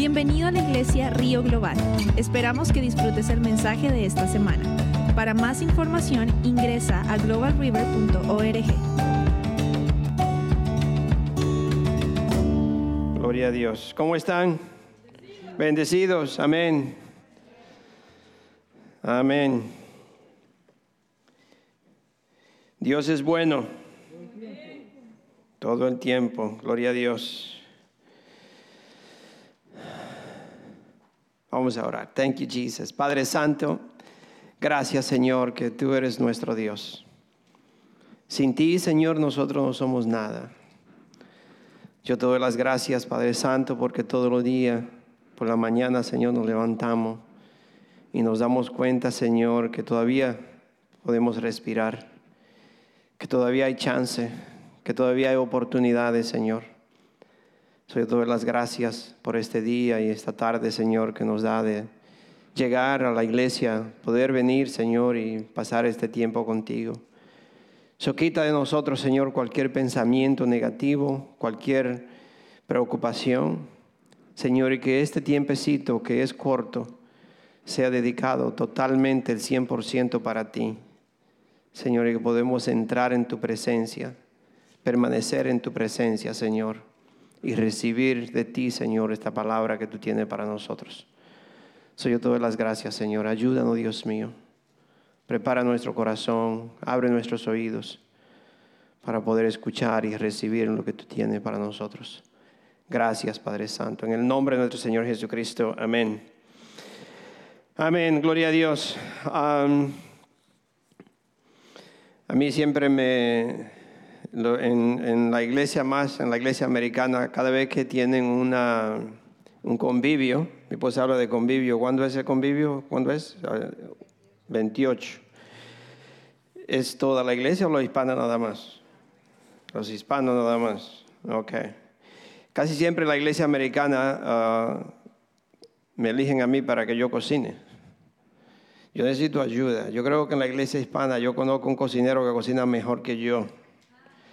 Bienvenido a la iglesia Río Global. Esperamos que disfrutes el mensaje de esta semana. Para más información ingresa a globalriver.org. Gloria a Dios. ¿Cómo están? Bendecidos. Amén. Amén. Dios es bueno. Todo el tiempo. Gloria a Dios. Vamos a orar. Thank you, Jesus. Padre Santo, gracias, Señor, que tú eres nuestro Dios. Sin ti, Señor, nosotros no somos nada. Yo te doy las gracias, Padre Santo, porque todos los días, por la mañana, Señor, nos levantamos y nos damos cuenta, Señor, que todavía podemos respirar, que todavía hay chance, que todavía hay oportunidades, Señor. Soy doy las gracias por este día y esta tarde, Señor, que nos da de llegar a la iglesia, poder venir, Señor, y pasar este tiempo contigo. So quita de nosotros, Señor, cualquier pensamiento negativo, cualquier preocupación. Señor, y que este tiempecito que es corto sea dedicado totalmente el 100% para ti. Señor, y que podemos entrar en tu presencia, permanecer en tu presencia, Señor y recibir de ti, Señor, esta palabra que tú tienes para nosotros. Soy yo todas las gracias, Señor. Ayúdanos, Dios mío. Prepara nuestro corazón, abre nuestros oídos para poder escuchar y recibir lo que tú tienes para nosotros. Gracias, Padre Santo. En el nombre de nuestro Señor Jesucristo. Amén. Amén. Gloria a Dios. a mí siempre me, en, la iglesia más, en la iglesia americana, cada vez que tienen una, un convivio, después se habla de convivio, ¿cuándo es el convivio? ¿Cuándo es? 28. ¿Es toda la iglesia o los hispanos nada más? Los hispanos nada más. Ok. Casi siempre la iglesia americana ah, me eligen a mí para que yo cocine. Yo necesito ayuda. Yo creo que en la iglesia hispana yo conozco un cocinero que cocina mejor que yo.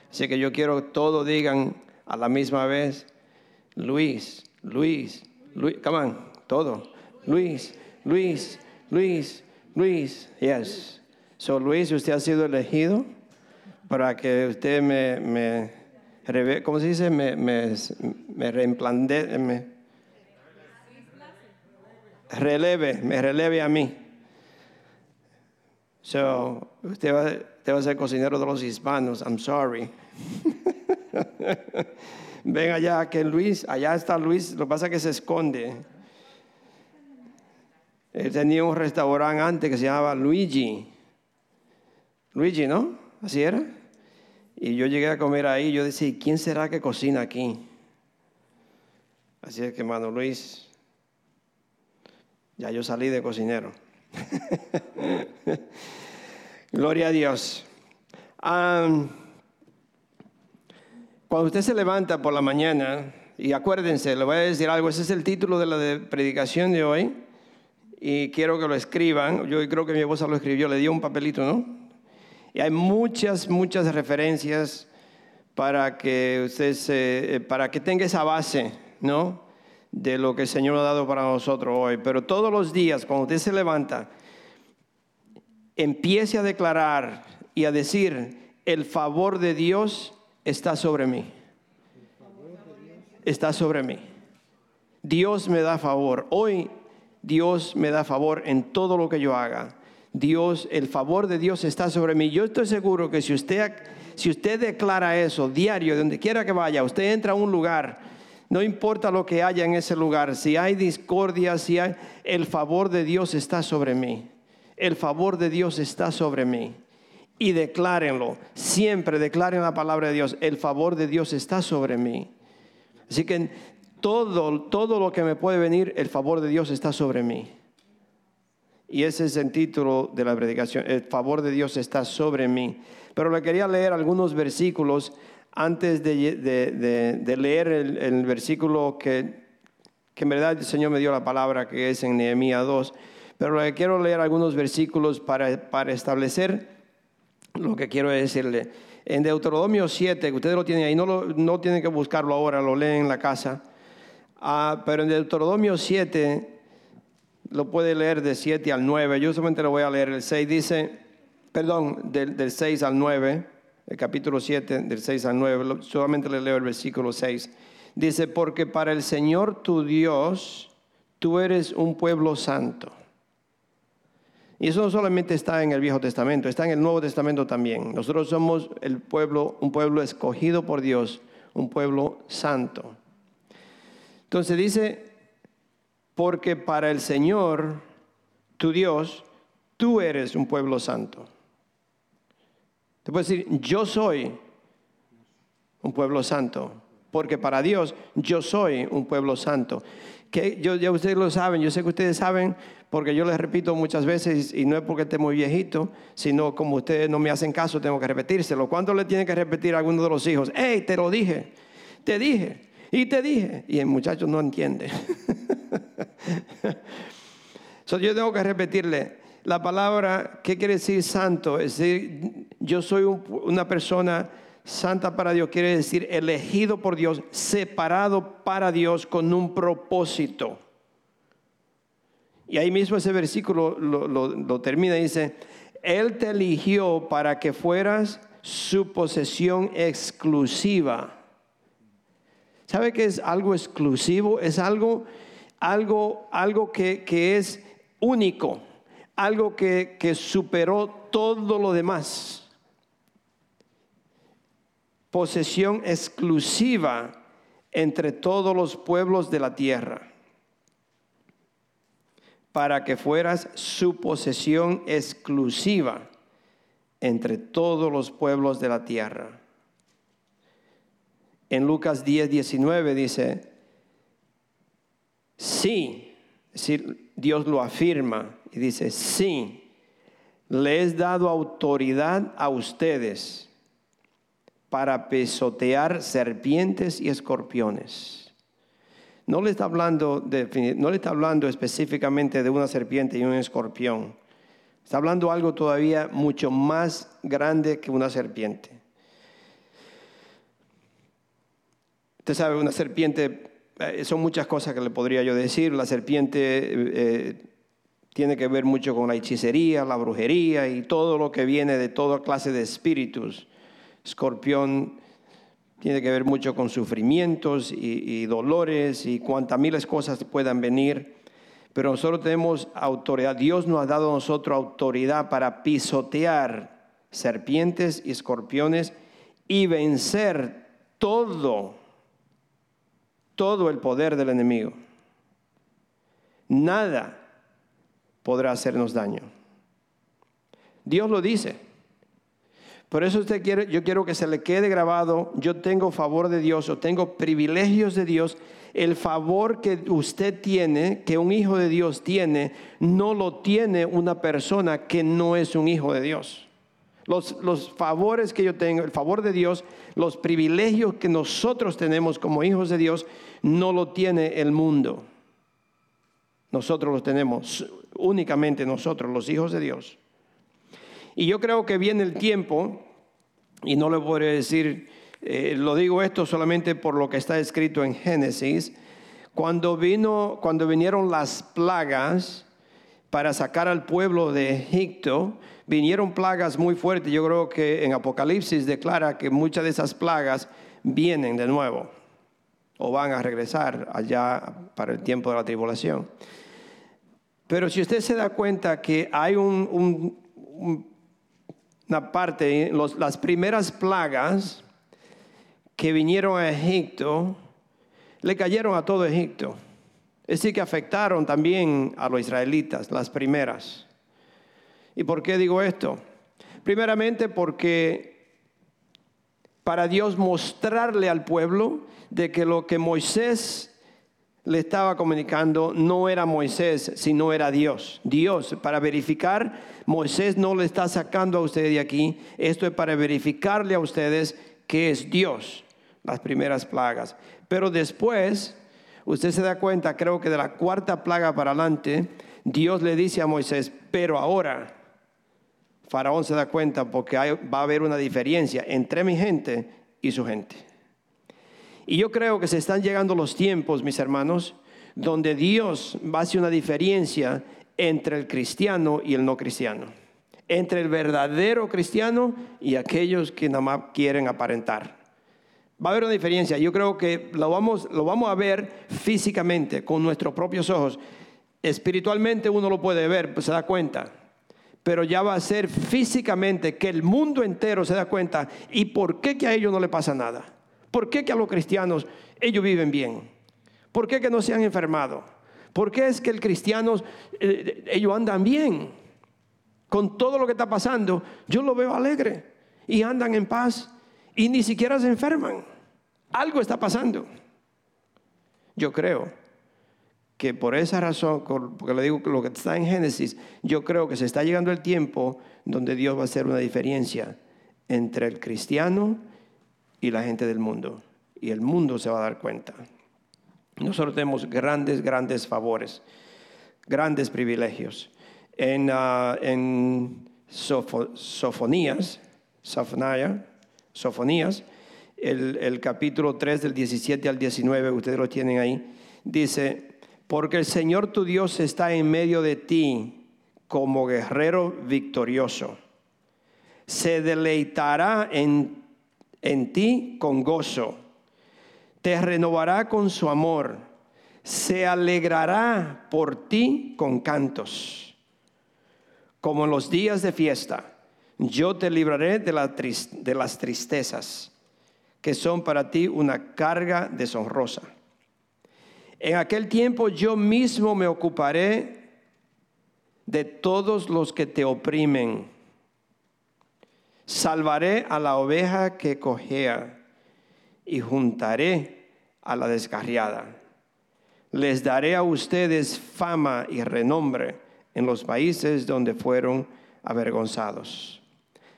Así que yo quiero que todos digan a la misma vez, Luis, Luis, Luis, come on, todo. Luis, Luis, Luis, Luis, yes. So Luis, usted ha sido elegido para que usted me, me ¿cómo se dice? Me, me, me me releve, me releve a mí. So, usted va, a ser cocinero de los hispanos, I'm sorry. Ven allá, que Luis, allá está Luis, lo que pasa es que se esconde. Él tenía un restaurante antes que se llamaba Luigi. Luigi, ¿no? Así era. Y yo llegué a comer ahí, yo decía, ¿quién será que cocina aquí? Así es que, hermano Luis, ya yo salí de cocinero. Gloria a Dios. Cuando usted se levanta por la mañana, y acuérdense, le voy a decir algo, ese es el título de la predicación de hoy, y quiero que lo escriban, yo creo que mi esposa lo escribió, le dio un papelito, ¿no? Y hay muchas, muchas referencias para que usted se, eh, para que tenga esa base, ¿no? De lo que el Señor ha dado para nosotros hoy. Pero todos los días, cuando usted se levanta, empiece a declarar y a decir, el favor de Dios está sobre mí. Está sobre mí. Dios me da favor. Hoy Dios me da favor en todo lo que yo haga. Dios, el favor de Dios está sobre mí. Yo estoy seguro que si usted, si usted declara eso diario, donde quiera que vaya, usted entra a un lugar, no importa lo que haya en ese lugar, si hay discordia, si hay, el favor de Dios está sobre mí. El favor de Dios está sobre mí y declárenlo. Siempre declaren la palabra de Dios. El favor de Dios está sobre mí. Así que todo, todo lo que me puede venir, el favor de Dios está sobre mí. Y ese es el título de la predicación. El favor de Dios está sobre mí. Pero le quería leer algunos versículos antes de, leer el, versículo que, que en verdad el Señor me dio la palabra, que es en Nehemías 2. Pero le quiero leer algunos versículos para, para establecer lo que quiero decirle. En Deuteronomio 7, que ustedes lo tienen ahí, no, no tienen que buscarlo ahora, lo leen en la casa. Ah, pero en Deuteronomio 7, lo puede leer de 7 al 9, yo solamente lo voy a leer. El 6 dice, perdón, del, del 6 al 9, el capítulo 7, del 6 al 9, solamente le leo el versículo 6. Dice, porque para el Señor tu Dios, tú eres un pueblo santo. Y eso no solamente está en el Viejo Testamento, está en el Nuevo Testamento también. Nosotros somos el pueblo, un pueblo escogido por Dios, un pueblo santo. Entonces dice, porque para el Señor, tu Dios, tú eres un pueblo santo. Te puedo decir, yo soy un pueblo santo, porque para Dios yo soy un pueblo santo. Que yo, ya ustedes lo saben, yo sé que ustedes saben, porque yo les repito muchas veces, y no es porque esté muy viejito, sino como ustedes no me hacen caso, tengo que repetírselo. ¿Cuándo le tiene que repetir a alguno de los hijos? ¡Hey, te lo dije! Te dije, y te dije. Y el muchacho no entiende. so, yo tengo que repetirle la palabra, ¿qué quiere decir santo? Es decir, yo soy una persona santa para Dios, quiere decir elegido por Dios, separado para Dios con un propósito. Y ahí mismo ese versículo lo, termina y dice, Él te eligió para que fueras su posesión exclusiva. ¿Sabe que es algo exclusivo? Es algo algo, algo que, es único, algo que, que superó todo lo demás. Posesión exclusiva entre todos los pueblos de la tierra, para que fueras su posesión exclusiva entre todos los pueblos de la tierra. En Lucas 10, 19 dice, sí, es Dios lo afirma y dice, sí, le he dado autoridad a ustedes para pisotear serpientes y escorpiones. No le está hablando, no le está hablando específicamente de una serpiente y un escorpión. Está hablando algo todavía mucho más grande que una serpiente. Usted sabe, una serpiente eh, son muchas cosas que le podría yo decir. La serpiente eh, tiene que ver mucho con la hechicería, la brujería y todo lo que viene de toda clase de espíritus. Escorpión tiene que ver mucho con sufrimientos y, dolores y cuantas miles cosas puedan venir. Pero nosotros tenemos autoridad. Dios nos ha dado a nosotros autoridad para pisotear serpientes y escorpiones y vencer todo todo el poder del enemigo. Nada podrá hacernos daño. Dios lo dice. Por eso usted quiere, yo quiero que se le quede grabado, yo tengo favor de Dios o tengo privilegios de Dios. El favor que usted tiene, que un hijo de Dios tiene, no lo tiene una persona que no es un hijo de Dios. Los, favores que yo tengo, el favor de Dios, los privilegios que nosotros tenemos como hijos de Dios, no lo tiene el mundo. Nosotros los tenemos, únicamente nosotros, los hijos de Dios. Y yo creo que viene el tiempo, y no voy a decir, eh, lo digo esto solamente por lo que está escrito en Génesis, cuando vino, cuando vinieron las plagas para sacar al pueblo de Egipto, vinieron plagas muy fuertes. Yo creo que en Apocalipsis declara que muchas de esas plagas vienen de nuevo o van a regresar allá para el tiempo de la tribulación. Pero si usted se da cuenta que hay una parte, las primeras plagas que vinieron a Egipto, le cayeron a todo Egipto. Es decir, que afectaron también a los israelitas, las primeras. ¿Y por qué digo esto? Primeramente porque para Dios mostrarle al pueblo de que lo que Moisés le estaba comunicando no era Moisés, sino era Dios. Dios, para verificar, Moisés no le está sacando a ustedes de aquí, esto es para verificarle a ustedes que es Dios, las primeras plagas. Pero después, usted se da cuenta, creo que de la cuarta plaga para adelante, Dios le dice a Moisés, pero ahora Faraón se da cuenta porque va a haber una diferencia entre mi gente y su gente. Y yo creo que se están llegando los tiempos, mis hermanos, donde Dios va a hacer una diferencia entre el cristiano y el no cristiano, entre el verdadero cristiano y aquellos que nada más quieren aparentar. Va a haber una diferencia. Yo creo que lo vamos, lo vamos a ver físicamente, con nuestros propios ojos. Espiritualmente uno lo puede ver, pues se da cuenta. Pero ya va a ser físicamente que el mundo entero se da cuenta. ¿Y por qué que a ellos no le pasa nada? ¿Por qué que a los cristianos ellos viven bien? ¿Por qué que no se han enfermado? ¿Por qué es que el cristianos, eh, ellos andan bien? Con todo lo que está pasando, yo lo veo alegre y andan en paz y ni siquiera se enferman. Algo está pasando. Yo creo que por esa razón, porque le digo lo que está en Génesis, yo creo que se está llegando el tiempo donde Dios va a hacer una diferencia entre el cristiano y la gente del mundo. Y el mundo se va a dar cuenta. Nosotros tenemos grandes, grandes favores, grandes privilegios. En, uh, en Sofonías, Sofonía, Sofonías, el, el capítulo 3 del 17 al 19, ustedes lo tienen ahí, dice, porque el Señor tu Dios está en medio de ti como guerrero victorioso. Se deleitará en, en ti con gozo, te renovará con su amor, se alegrará por ti con cantos, como en los días de fiesta. Yo te libraré de, la de las tristezas, que son para ti una carga deshonrosa. En aquel tiempo yo mismo me ocuparé de todos los que te oprimen. Salvaré a la oveja que cojea y juntaré a la descarriada. Les daré a ustedes fama y renombre en los países donde fueron avergonzados.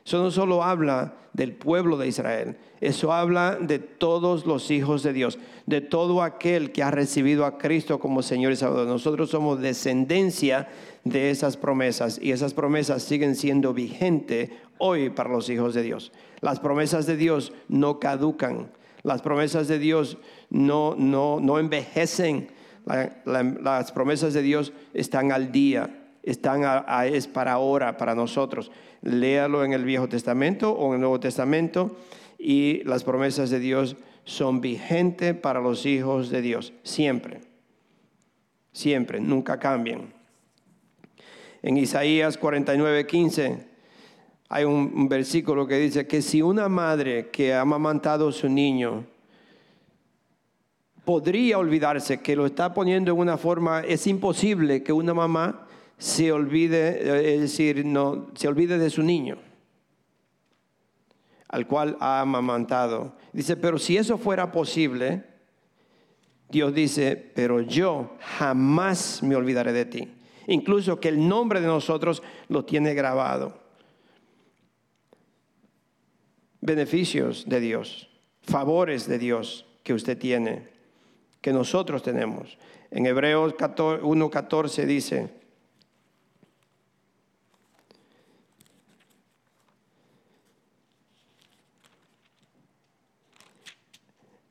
Eso no solo habla del pueblo de Israel, eso habla de todos los hijos de Dios, de todo aquel que ha recibido a Cristo como Señor y Salvador. Nosotros somos descendencia de esas promesas y esas promesas siguen siendo vigentes hoy para los hijos de Dios. Las promesas de Dios no caducan, las promesas de Dios no, no, no envejecen, las promesas de Dios están al día, están es para ahora, para nosotros léalo en el Viejo Testamento o en el Nuevo Testamento y las promesas de Dios son vigentes para los hijos de Dios, siempre, siempre, nunca cambian. En Isaías 49, 15 hay un, versículo que dice que si una madre que ha amamantado a su niño podría olvidarse, que lo está poniendo en una forma, es imposible que una mamá se olvide, eh, es decir, no, se olvide de su niño, al cual ha amamantado. Dice, pero si eso fuera posible, Dios dice, pero yo jamás me olvidaré de ti. Incluso que el nombre de nosotros lo tiene grabado. Beneficios de Dios, favores de Dios que usted tiene, que nosotros tenemos. En Hebreos 1.14 dice,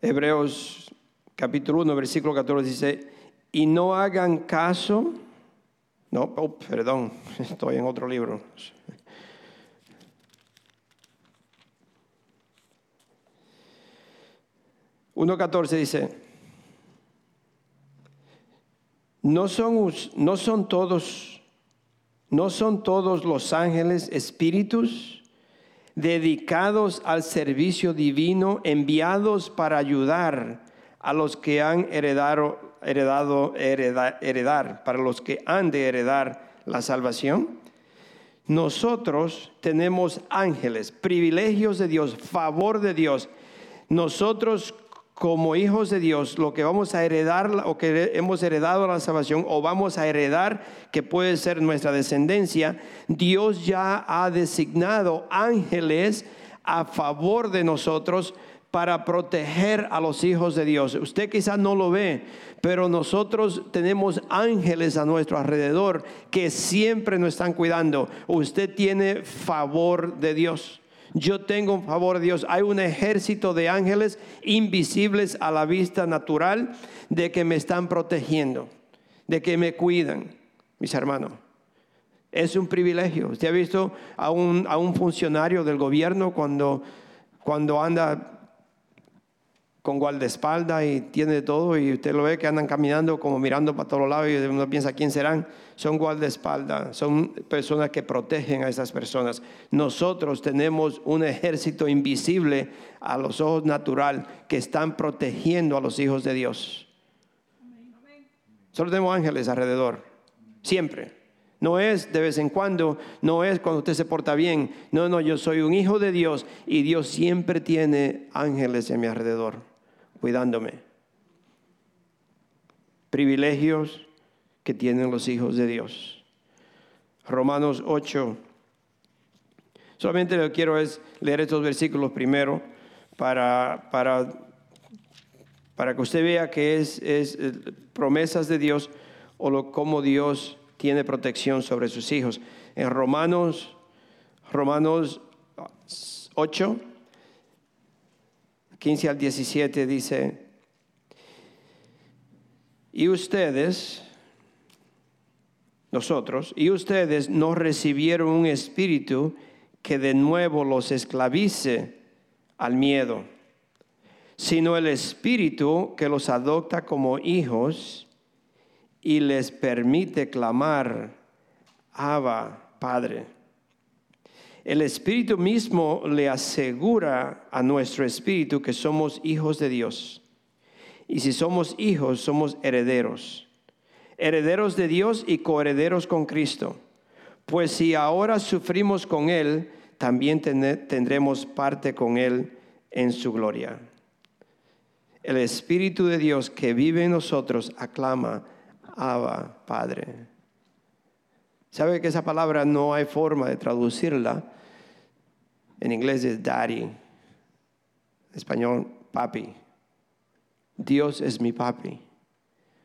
Hebreos capítulo 1, versículo 14 dice, y no hagan caso, no, oh, perdón, estoy en otro libro. catorce dice, no son, no son todos, no son todos los ángeles espíritus dedicados al servicio divino, enviados para ayudar a los que han heredado, heredado heredar, para los que han de heredar la salvación. Nosotros tenemos ángeles, privilegios de Dios, favor de Dios. Nosotros como hijos de Dios, lo que vamos a heredar o que hemos heredado la salvación o vamos a heredar, que puede ser nuestra descendencia, Dios ya ha designado ángeles a favor de nosotros para proteger a los hijos de Dios. Usted quizás no lo ve, pero nosotros tenemos ángeles a nuestro alrededor que siempre nos están cuidando. Usted tiene favor de Dios. Yo tengo un favor de Dios. Hay un ejército de ángeles invisibles a la vista natural de que me están protegiendo, de que me cuidan, mis hermanos. Es un privilegio. Usted ha visto a un, a un funcionario del gobierno cuando, cuando anda con guardaespaldas y tiene todo y usted lo ve que andan caminando como mirando para todos lados y uno piensa quién serán. Son guardaespaldas, son personas que protegen a esas personas. Nosotros tenemos un ejército invisible a los ojos natural que están protegiendo a los hijos de Dios. Solo tenemos ángeles alrededor, siempre. No es de vez en cuando, no es cuando usted se porta bien. No, no, yo soy un hijo de Dios y Dios siempre tiene ángeles en mi alrededor cuidándome. Privilegios que tienen los hijos de Dios. Romanos 8. Solamente lo que quiero es leer estos versículos primero para, para, para que usted vea que es, es eh, promesas de Dios o lo, cómo Dios tiene protección sobre sus hijos. En Romanos, Romanos 8, 15 al 17 dice, y ustedes, nosotros, y ustedes no recibieron un espíritu que de nuevo los esclavice al miedo, sino el espíritu que los adopta como hijos y les permite clamar, Abba, Padre. El Espíritu mismo le asegura a nuestro espíritu que somos hijos de Dios. Y si somos hijos, somos herederos. Herederos de Dios y coherederos con Cristo. Pues si ahora sufrimos con Él, también tendremos parte con Él en su gloria. El Espíritu de Dios que vive en nosotros aclama, Abba, Padre. ¿Sabe que esa palabra no hay forma de traducirla? En inglés es daddy. En español, papi. Dios es mi papi.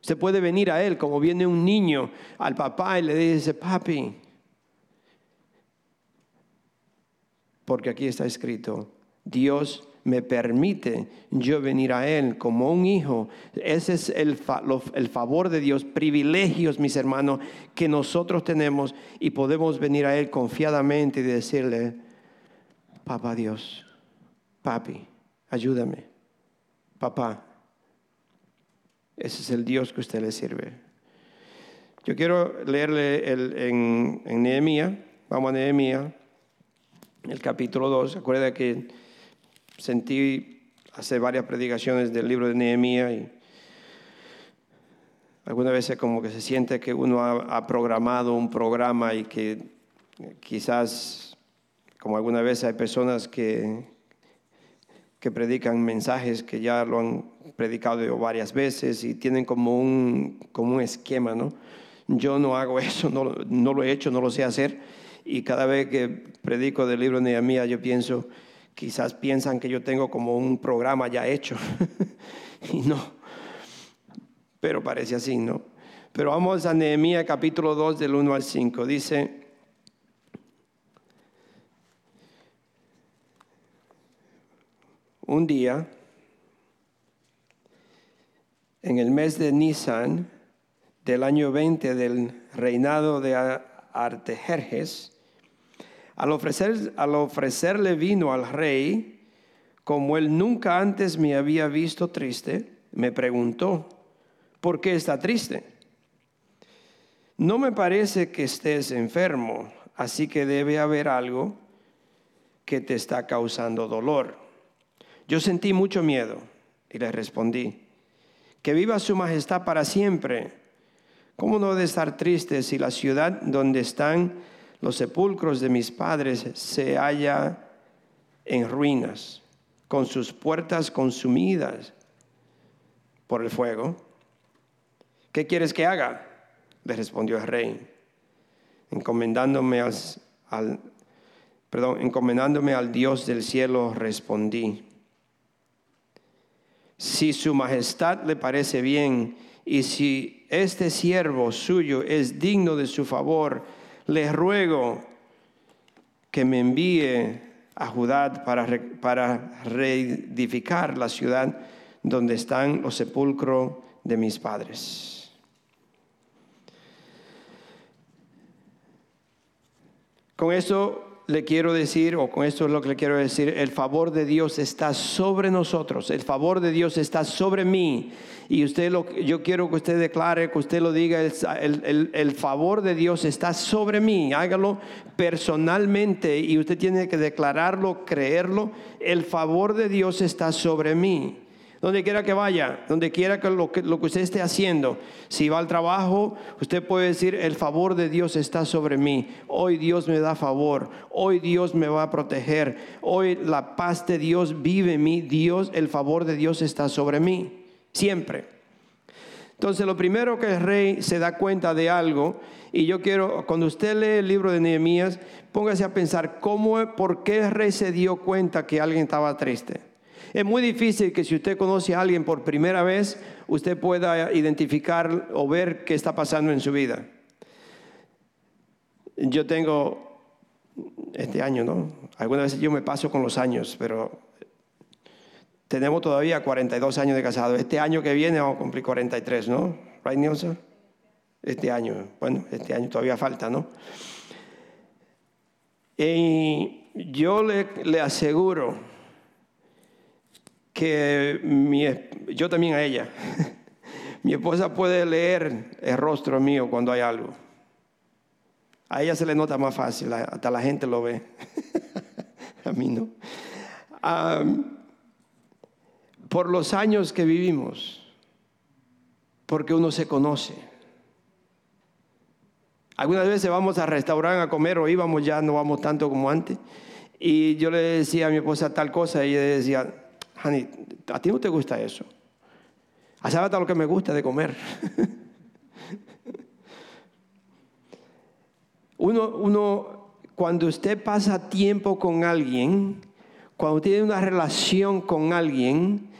Usted puede venir a Él como viene un niño al papá y le dice, papi. Porque aquí está escrito, Dios me permite yo venir a Él como un hijo. Ese es el, el, favor de Dios, privilegios, mis hermanos, que nosotros tenemos y podemos venir a Él confiadamente y decirle, papá Dios, papi, ayúdame, papá. Ese es el Dios que usted le sirve. Yo quiero leerle en, en Nehemías, vamos a Nehemías, el capítulo 2. Acuerda que sentí hace varias predicaciones del libro de Nehemías y algunas veces como que se siente que uno ha programado un programa y que quizás como alguna vez hay personas que, que predican mensajes que ya lo han predicado varias veces y tienen como un, como un esquema, ¿no? Yo no hago eso, no, no lo he hecho, no lo sé hacer. Y cada vez que predico del libro de Nehemías, yo pienso, quizás piensan que yo tengo como un programa ya hecho. y no. Pero parece así, ¿no? Pero vamos a Nehemías capítulo 2 del 1 al 5. Dice, un día, en el mes de Nisan del año 20 del reinado de Artejerjes, al, ofrecer, al ofrecerle vino al rey, como él nunca antes me había visto triste, me preguntó, ¿por qué está triste? No me parece que estés enfermo, así que debe haber algo que te está causando dolor. Yo sentí mucho miedo y le respondí, que viva su majestad para siempre. ¿Cómo no de estar triste si la ciudad donde están los sepulcros de mis padres se halla en ruinas, con sus puertas consumidas por el fuego? ¿Qué quieres que haga? Le respondió el rey, encomendándome al, perdón, encomendándome al Dios del cielo, respondí si su majestad le parece bien y si este siervo suyo es digno de su favor, le ruego que me envíe a Judá para, para reedificar la ciudad donde están los sepulcros de mis padres. Con esto le quiero decir, o con esto es lo que le quiero decir, el favor de Dios está sobre nosotros, el favor de Dios está sobre mí. Y usted lo, yo quiero que usted declare, que usted lo diga, el, el favor de Dios está sobre mí. Hágalo personalmente y usted tiene que declararlo, creerlo. El favor de Dios está sobre mí donde quiera que vaya, donde quiera que lo, que lo que usted esté haciendo. Si va al trabajo, usted puede decir, el favor de Dios está sobre mí. Hoy Dios me da favor. Hoy Dios me va a proteger. Hoy la paz de Dios vive en mí. Dios, el favor de Dios está sobre mí. Siempre. Entonces, lo primero que el rey se da cuenta de algo, y yo quiero, cuando usted lee el libro de Nehemías, póngase a pensar, ¿cómo, por qué el rey se dio cuenta que alguien estaba triste? Es muy difícil que si usted conoce a alguien por primera vez, usted pueda identificar o ver qué está pasando en su vida. Yo tengo este año, ¿no? Algunas veces yo me paso con los años, pero tenemos todavía 42 años de casado. Este año que viene vamos a cumplir 43, ¿no? Right, Nielsen? Este año, bueno, este año todavía falta, ¿no? Y yo le, le aseguro que mi, yo también a ella. mi esposa puede leer el rostro mío cuando hay algo. A ella se le nota más fácil, hasta la gente lo ve. a mí no. Por los años que vivimos, porque uno se conoce. Algunas veces vamos a restaurar a comer o íbamos ya, no vamos tanto como antes. Y yo le decía a mi esposa tal cosa y ella decía, honey, ¿a ti no te gusta eso? hasta lo que me gusta de comer. uno, uno, cuando usted pasa tiempo con alguien, cuando tiene una relación con alguien,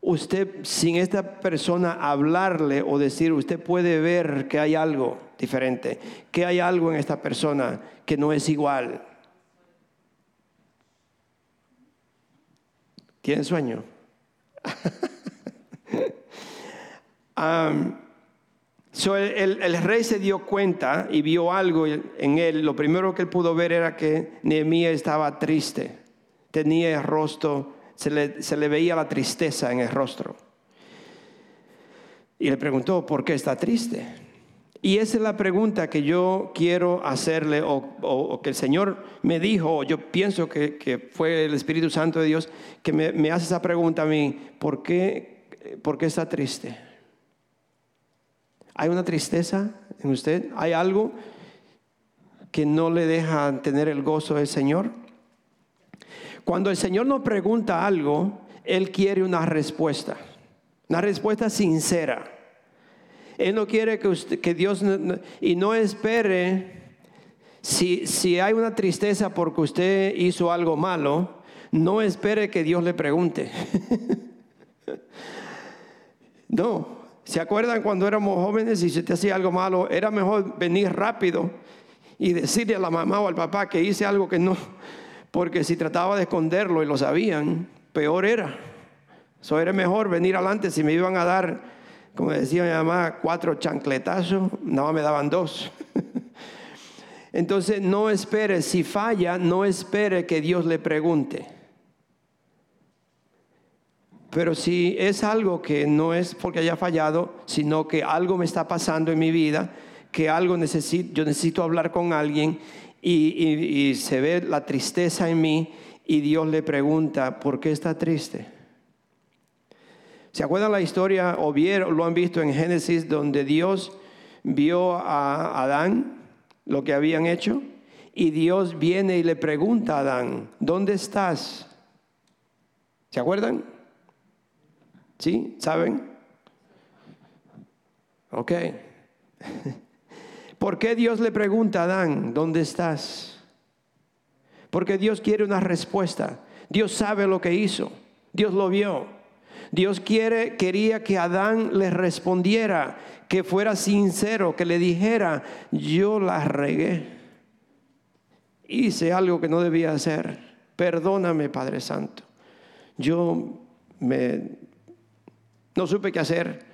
usted sin esta persona hablarle o decir, usted puede ver que hay algo diferente, que hay algo en esta persona que no es igual. ¿Tienen sueño? el, rey se dio cuenta y vio algo en él. Lo primero que él pudo ver era que Nehemías estaba triste. Tenía el rostro, se le, veía la tristeza en el rostro. Y le preguntó, ¿por qué está triste? Y esa es la pregunta que yo quiero hacerle o, que el Señor me dijo, o yo pienso que, fue el Espíritu Santo de Dios que me, hace esa pregunta a mí, ¿por qué, ¿por qué está triste? ¿Hay una tristeza en usted? ¿Hay algo que no le deja tener el gozo del Señor? Cuando el Señor nos pregunta algo, Él quiere una respuesta, una respuesta sincera. Él no quiere que, usted, que Dios, y no espere, si, si hay una tristeza porque usted hizo algo malo, no espere que Dios le pregunte. no, ¿se acuerdan cuando éramos jóvenes y si te hacía algo malo? Era mejor venir rápido y decirle a la mamá o al papá que hice algo que no, porque si trataba de esconderlo y lo sabían, peor era. Eso era mejor venir adelante si me iban a dar como decía mi mamá, cuatro chancletazos, no me daban dos. Entonces no espere, si falla, no espere que Dios le pregunte. Pero si es algo que no es porque haya fallado, sino que algo me está pasando en mi vida, que algo necesito, yo necesito hablar con alguien y, se ve la tristeza en mí y Dios le pregunta, ¿por qué está triste? ¿Se acuerdan la historia o vieron, lo han visto en Génesis donde Dios vio a Adán lo que habían hecho? Y Dios viene y le pregunta a Adán, ¿dónde estás? ¿Se acuerdan? ¿Sí? ¿Saben? Ok. ¿Por qué Dios le pregunta a Adán, ¿dónde estás? Porque Dios quiere una respuesta. Dios sabe lo que hizo. Dios lo vio. Dios quiere, quería que Adán le respondiera, que fuera sincero, que le dijera, yo la regué. Hice algo que no debía hacer, Perdóname, Padre Santo. Yo me, no supe qué hacer,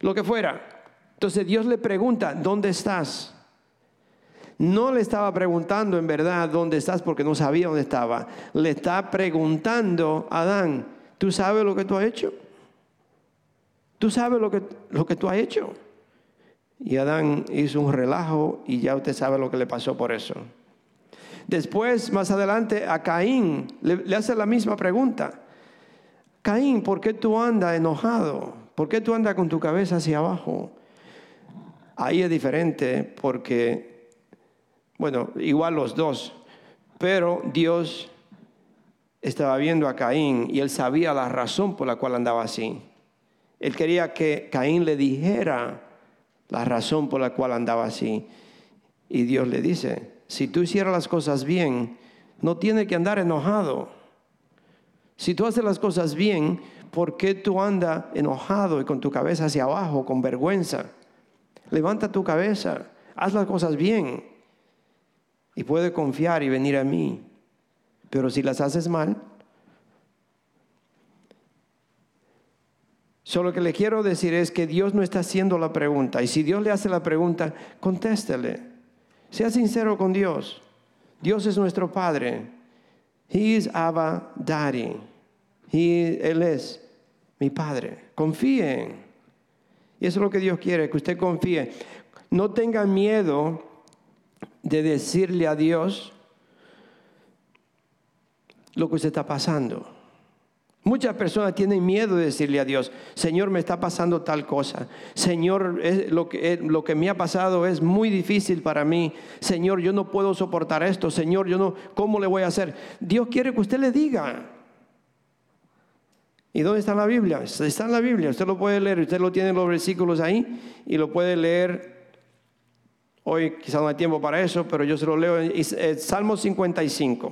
lo que fuera. Entonces Dios le pregunta, ¿dónde estás? No le estaba preguntando en verdad dónde estás porque no sabía dónde estaba. Le está preguntando a Adán, ¿tú sabes lo que tú has hecho? ¿Tú sabes lo que, lo que tú has hecho? Y Adán hizo un relajo y ya usted sabe lo que le pasó por eso. Después, más adelante, a Caín le, hace la misma pregunta. Caín, ¿por qué tú andas enojado? ¿Por qué tú andas con tu cabeza hacia abajo? Ahí es diferente porque, bueno, igual los dos, pero Dios estaba viendo a Caín y él sabía la razón por la cual andaba así. Él quería que Caín le dijera la razón por la cual andaba así. Y Dios le dice, si tú hicieras las cosas bien, no tiene que andar enojado. Si tú haces las cosas bien, ¿por qué tú andas enojado y con tu cabeza hacia abajo, con vergüenza? Levanta tu cabeza, haz las cosas bien y puede confiar y venir a mí. Pero si las haces mal, Solo que le quiero decir es que Dios no está haciendo la pregunta. Y si Dios le hace la pregunta, contéstele. Sea sincero con Dios. Dios es nuestro Padre. He is Abba Daddy. él es mi Padre. Confíen. Y eso es lo que Dios quiere, que usted confíe. No tenga miedo de decirle a Dios lo que usted está pasando. Muchas personas tienen miedo de decirle a Dios, Señor, me está pasando tal cosa. Señor, lo, que, lo que me ha pasado es muy difícil para mí. Señor, yo no puedo soportar esto. Señor, yo no, ¿cómo le voy a hacer? Dios quiere que usted le diga. ¿Y dónde está la Biblia? Está en la Biblia. Usted lo puede leer. Usted lo tiene en los versículos ahí y lo puede leer. Hoy quizás no hay tiempo para eso, pero yo se lo leo Salmo 55.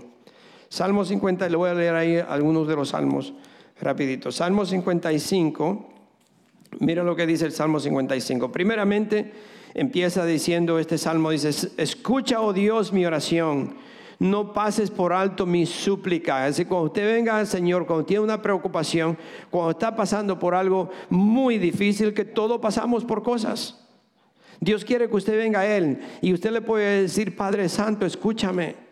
Salmo 50, le voy a leer ahí algunos de los salmos rapidito. Salmo 55, mira lo que dice el Salmo 55. Primeramente empieza diciendo este salmo, dice, escucha, oh Dios, mi oración. No pases por alto mi súplica. Así cuando usted venga al Señor, cuando tiene una preocupación, cuando está pasando por algo muy difícil, que todos pasamos por cosas. Dios quiere que usted venga a Él y usted le puede decir, Padre Santo, escúchame.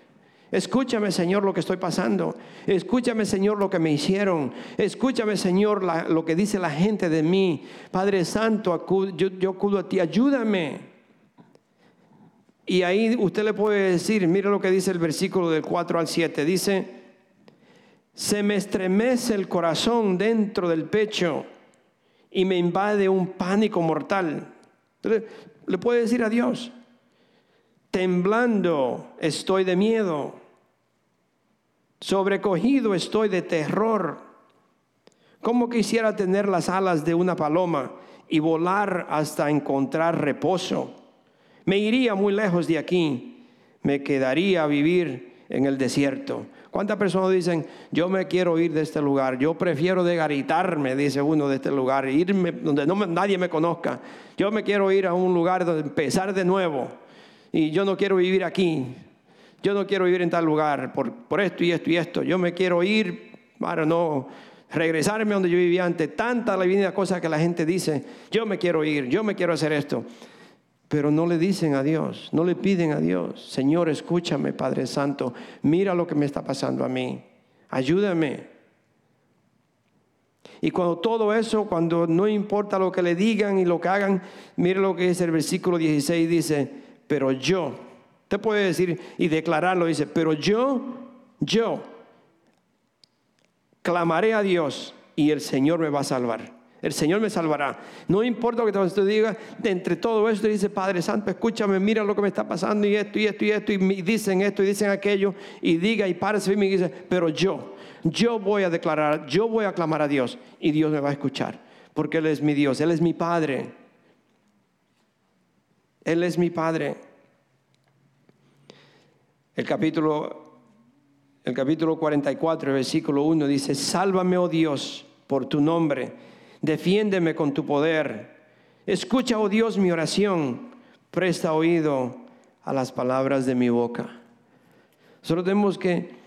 Escúchame, Señor, lo que estoy pasando. Escúchame, Señor, lo que me hicieron. Escúchame, Señor, lo que dice la gente de mí. Padre Santo, yo, yo acudo a ti. Ayúdame. Y ahí usted le puede decir, mire lo que dice el versículo del 4 al 7. Dice, se me estremece el corazón dentro del pecho y me invade un pánico mortal. le puede decir a Dios, temblando estoy de miedo Sobrecogido estoy de terror. Como quisiera tener las alas de una paloma y volar hasta encontrar reposo? Me iría muy lejos de aquí. Me quedaría a vivir en el desierto. ¿Cuántas personas dicen, yo me quiero ir de este lugar? Yo prefiero degaritarme, dice uno de este lugar, irme donde nadie me conozca. Yo me quiero ir a un lugar donde empezar de nuevo. Y yo no quiero vivir aquí yo no quiero vivir en tal lugar por, por esto y esto y esto, yo me quiero ir para no regresarme donde yo vivía antes, tanta la vida cosas que la gente dice, yo me quiero ir, yo me quiero hacer esto, pero no le dicen a Dios, no le piden a Dios, Señor, escúchame, Padre Santo, mira lo que me está pasando a mí, ayúdame. Y cuando todo eso, cuando no importa lo que le digan y lo que hagan, mire lo que dice el versículo 16, dice, pero yo, Usted puede decir y declararlo, dice, pero yo, yo clamaré a Dios y el Señor me va a salvar. El Señor me salvará. No importa lo que usted diga, de entre todo esto dice, Padre Santo, escúchame, mira lo que me está pasando y esto y esto y esto, y dicen esto y dicen aquello, y diga y párese y me dice, pero yo, yo voy a declarar, yo voy a clamar a Dios y Dios me va a escuchar, porque Él es mi Dios, Él es mi Padre. Él es mi Padre. El capítulo, el capítulo 44, versículo 1 dice, sálvame, oh Dios, por tu nombre, defiéndeme con tu poder. Escucha, oh Dios, mi oración, presta oído a las palabras de mi boca. Solo tenemos que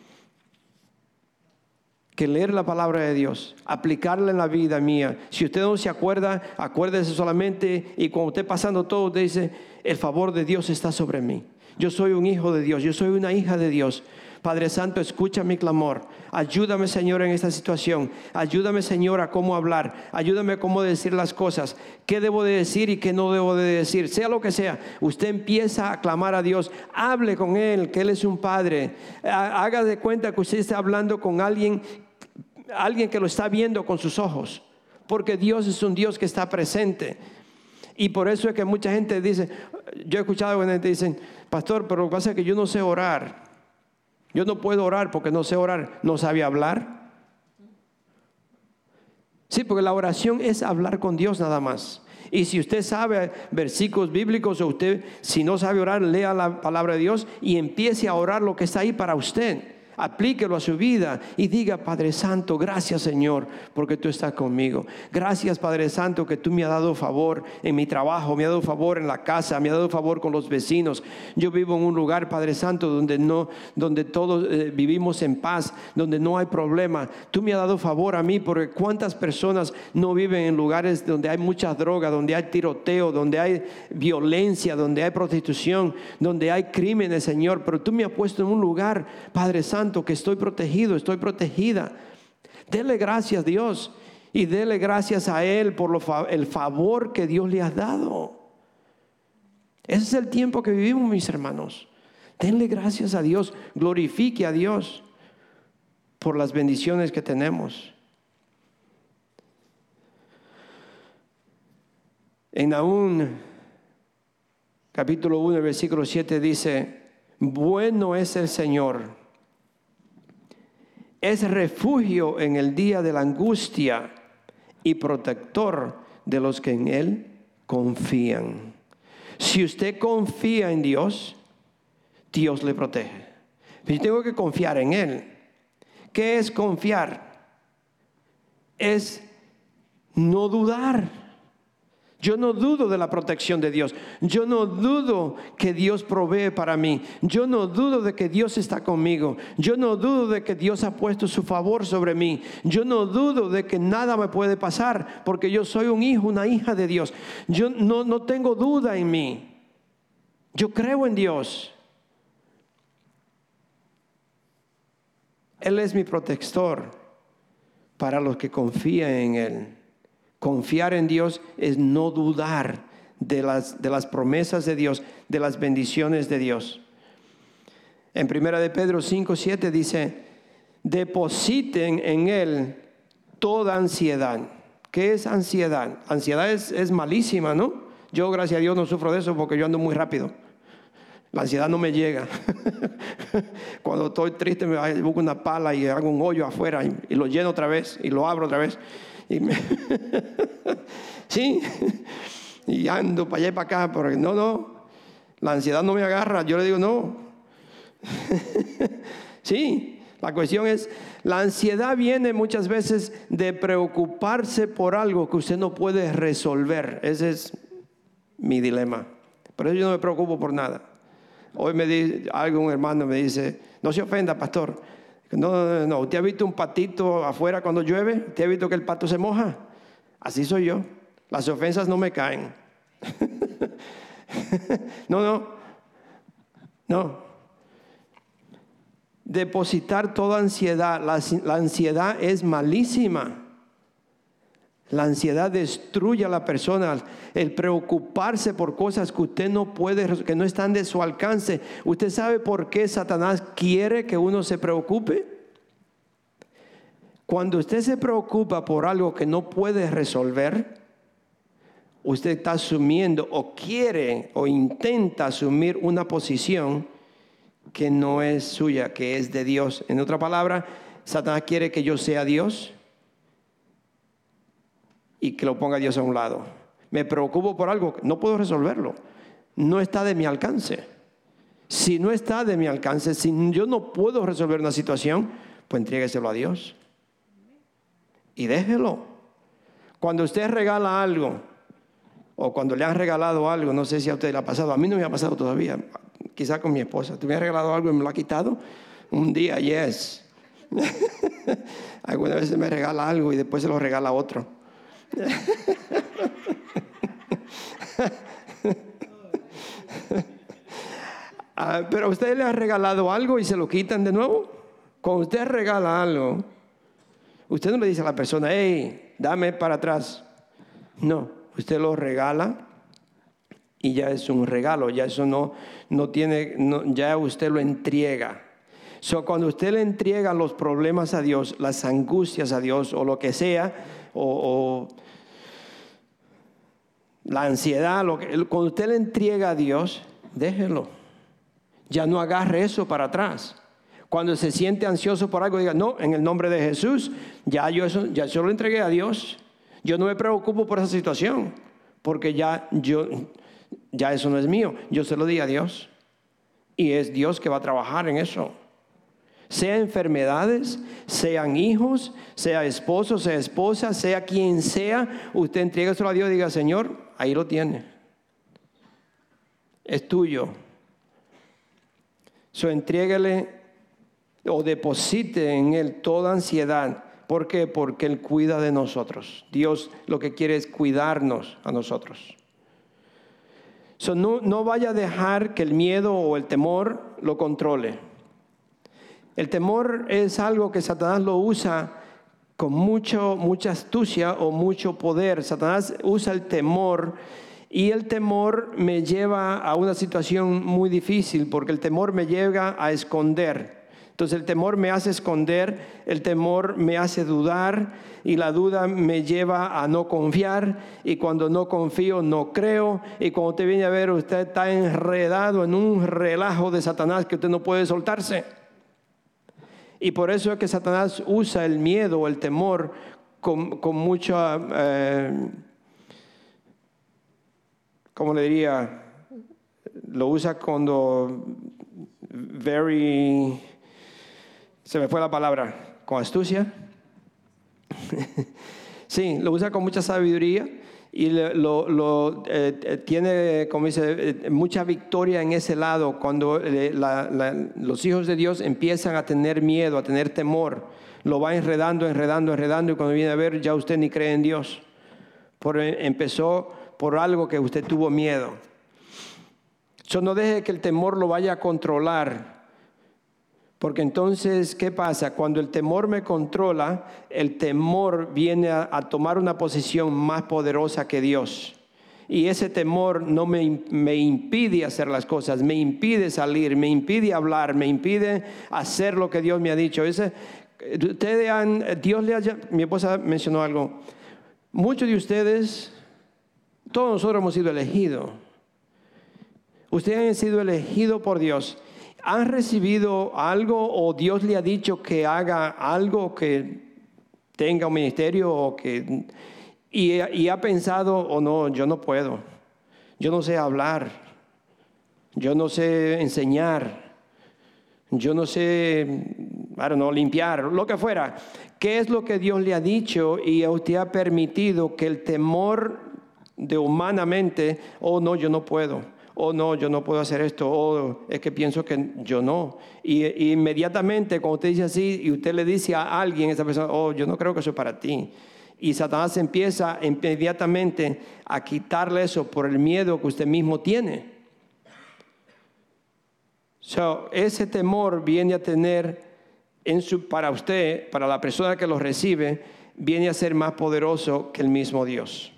que leer la palabra de Dios, aplicarla en la vida mía. Si usted no se acuerda, acuérdese solamente y cuando esté pasando todo, dice, el favor de Dios está sobre mí. Yo soy un hijo de Dios, yo soy una hija de Dios. Padre Santo, escucha mi clamor. Ayúdame, Señor, en esta situación. Ayúdame, Señor, a cómo hablar. Ayúdame a cómo decir las cosas. ¿Qué debo de decir y qué no debo de decir? Sea lo que sea. Usted empieza a clamar a Dios. Hable con Él, que Él es un Padre. Haga de cuenta que usted está hablando con alguien, alguien que lo está viendo con sus ojos. Porque Dios es un Dios que está presente. Y por eso es que mucha gente dice, yo he escuchado gente dicen, pastor, pero lo que pasa es que yo no sé orar. Yo no puedo orar porque no sé orar, no sabe hablar. Sí, porque la oración es hablar con Dios nada más. Y si usted sabe versículos bíblicos o usted, si no sabe orar, lea la palabra de Dios y empiece a orar lo que está ahí para usted aplíquelo a su vida y diga, Padre Santo, gracias Señor, porque tú estás conmigo. Gracias Padre Santo que tú me has dado favor en mi trabajo, me has dado favor en la casa, me has dado favor con los vecinos. Yo vivo en un lugar, Padre Santo, donde no, donde todos eh, vivimos en paz, donde no hay problema. Tú me has dado favor a mí, porque cuántas personas no viven en lugares donde hay mucha droga, donde hay tiroteo, donde hay violencia, donde hay prostitución, donde hay crímenes, Señor. Pero tú me has puesto en un lugar, Padre Santo que estoy protegido, estoy protegida. Dele gracias Dios y dele gracias a Él por el favor que Dios le ha dado. Ese es el tiempo que vivimos, mis hermanos. Denle gracias a Dios, glorifique a Dios por las bendiciones que tenemos. En Naúm, capítulo 1, versículo 7 dice, bueno es el Señor es refugio en el día de la angustia y protector de los que en Él confían. Si usted confía en Dios, Dios le protege. Pero yo tengo que confiar en Él. ¿Qué es confiar? Es no dudar. Yo no dudo de la protección de Dios. Yo no dudo que Dios provee para mí. Yo no dudo de que Dios está conmigo. Yo no dudo de que Dios ha puesto su favor sobre mí. Yo no dudo de que nada me puede pasar porque yo soy un hijo, una hija de Dios. Yo no, no tengo duda en mí. Yo creo en Dios. Él es mi protector para los que confían en Él. Confiar en Dios es no dudar de las, de las promesas de Dios, de las bendiciones de Dios. En primera de Pedro 5, 7 dice, depositen en Él toda ansiedad. ¿Qué es ansiedad? Ansiedad es, es malísima, ¿no? Yo, gracias a Dios, no sufro de eso porque yo ando muy rápido. La ansiedad no me llega. Cuando estoy triste me busco una pala y hago un hoyo afuera y, y, lo lleno otra vez y lo abro otra vez. Y sí, y ando para allá y para acá, porque no, no, la ansiedad no me agarra. Yo le digo, no. sí, la cuestión es, la ansiedad viene muchas veces de preocuparse por algo que usted no puede resolver. Ese es mi dilema. Por eso yo no me preocupo por nada. Hoy me dice, algún hermano me dice, no se ofenda, pastor no, no, no, ¿usted ha visto un patito afuera cuando llueve? ¿Usted ha visto que el pato se moja? Así soy yo. Las ofensas no me caen. no, no. No. Depositar toda ansiedad. La, la, ansiedad es malísima. La ansiedad destruye a la persona. El preocuparse por cosas que usted no puede, que no están de su alcance. ¿Usted sabe por qué Satanás quiere que uno se preocupe? Cuando usted se preocupa por algo que no puede resolver, usted está asumiendo o quiere o intenta asumir una posición que no es suya, que es de Dios. En otra palabra, Satanás quiere que yo sea Dios y que lo ponga Dios a un lado. Me preocupo por algo, no puedo resolverlo. No está de mi alcance. Si no está de mi alcance, si yo no puedo resolver una situación, pues entrégueselo a Dios. Y déjelo. Cuando usted regala algo, o cuando le han regalado algo, no sé si a usted le ha pasado, a mí no me ha pasado todavía, quizá con mi esposa, ¿te me ha regalado algo y me lo ha quitado? Un día, yes. Algunas veces me regala algo y después se lo regala a otro. Ah, pero usted le ha regalado algo y se lo quitan de nuevo. Cuando usted regala algo, usted no le dice a la persona, hey, dame para atrás. No, usted lo regala y ya es un regalo, ya eso no, no tiene, ya usted lo entrega. So, cuando usted le entrega los problemas a Dios, las angustias a Dios o lo que sea, o, la ansiedad, lo que, cuando usted le entrega a Dios, déjelo. Ya no agarre eso para atrás. Cuando se siente ansioso por algo, diga, no, en el nombre de Jesús, ya yo, eso, ya yo lo entregué a Dios. Yo no me preocupo por esa situación, porque ya, yo, ya eso no es mío. Yo se lo di a Dios. Y es Dios que va a trabajar en eso. Sea enfermedades, sean hijos, sea esposo, sea esposa, sea quien sea, usted entrega eso a Dios y diga, Señor, ahí lo tiene. Es tuyo. So, entrégale o deposite en Él toda ansiedad. ¿Por qué? Porque Él cuida de nosotros. Dios lo que quiere es cuidarnos a nosotros. So, no vaya a dejar que el miedo o el temor lo controle. El temor es algo que Satanás lo usa con mucho, mucha astucia o mucho poder. Satanás usa el temor y el temor me lleva a una situación muy difícil porque el temor me lleva a esconder. Entonces el temor me hace esconder, el temor me hace dudar y la duda me lleva a no confiar y cuando no confío no creo y cuando te viene a ver usted está enredado en un relajo de Satanás que usted no puede soltarse. Y por eso es que Satanás usa el miedo o el temor con, con mucha... Eh, ¿cómo le diría? Lo usa cuando very, se me fue la palabra, con astucia. sí, lo usa con mucha sabiduría y lo, eh, eh, tiene, como dice, eh, mucha victoria en ese lado cuando los hijos de Dios empiezan a tener miedo, a tener temor. Lo va enredando, enredando, enredando y cuando viene a ver ya usted ni cree en Dios. Empezó por algo que usted tuvo miedo. Eso no deje que el temor lo vaya a controlar. Porque entonces, ¿qué pasa? Cuando el temor me controla, el temor viene a, tomar una posición más poderosa que Dios. Y ese temor no me, me, impide hacer las cosas, me impide salir, me impide hablar, me impide hacer lo que Dios me ha dicho. Ustedes Dios le mi esposa mencionó algo. Muchos de ustedes todos nosotros hemos sido elegidos. Ustedes han sido elegidos por Dios. ¿Han recibido algo o Dios le ha dicho que haga algo que tenga un ministerio o que y, ha pensado o oh, no, yo no puedo. Yo no sé hablar. Yo no sé enseñar. Yo no sé, no limpiar, lo que fuera. ¿Qué es lo que Dios le ha dicho y usted ha permitido que el temor de humanamente, oh no, yo no puedo, oh no, yo no puedo hacer esto, oh es que pienso que yo no. Y, inmediatamente cuando usted dice así y usted le dice a alguien, esa persona, oh yo no creo que eso es para ti. Y Satanás empieza inmediatamente a quitarle eso por el miedo que usted mismo tiene. So, ese temor viene a tener para usted, para la persona que lo recibe, viene a ser más poderoso que el mismo Dios.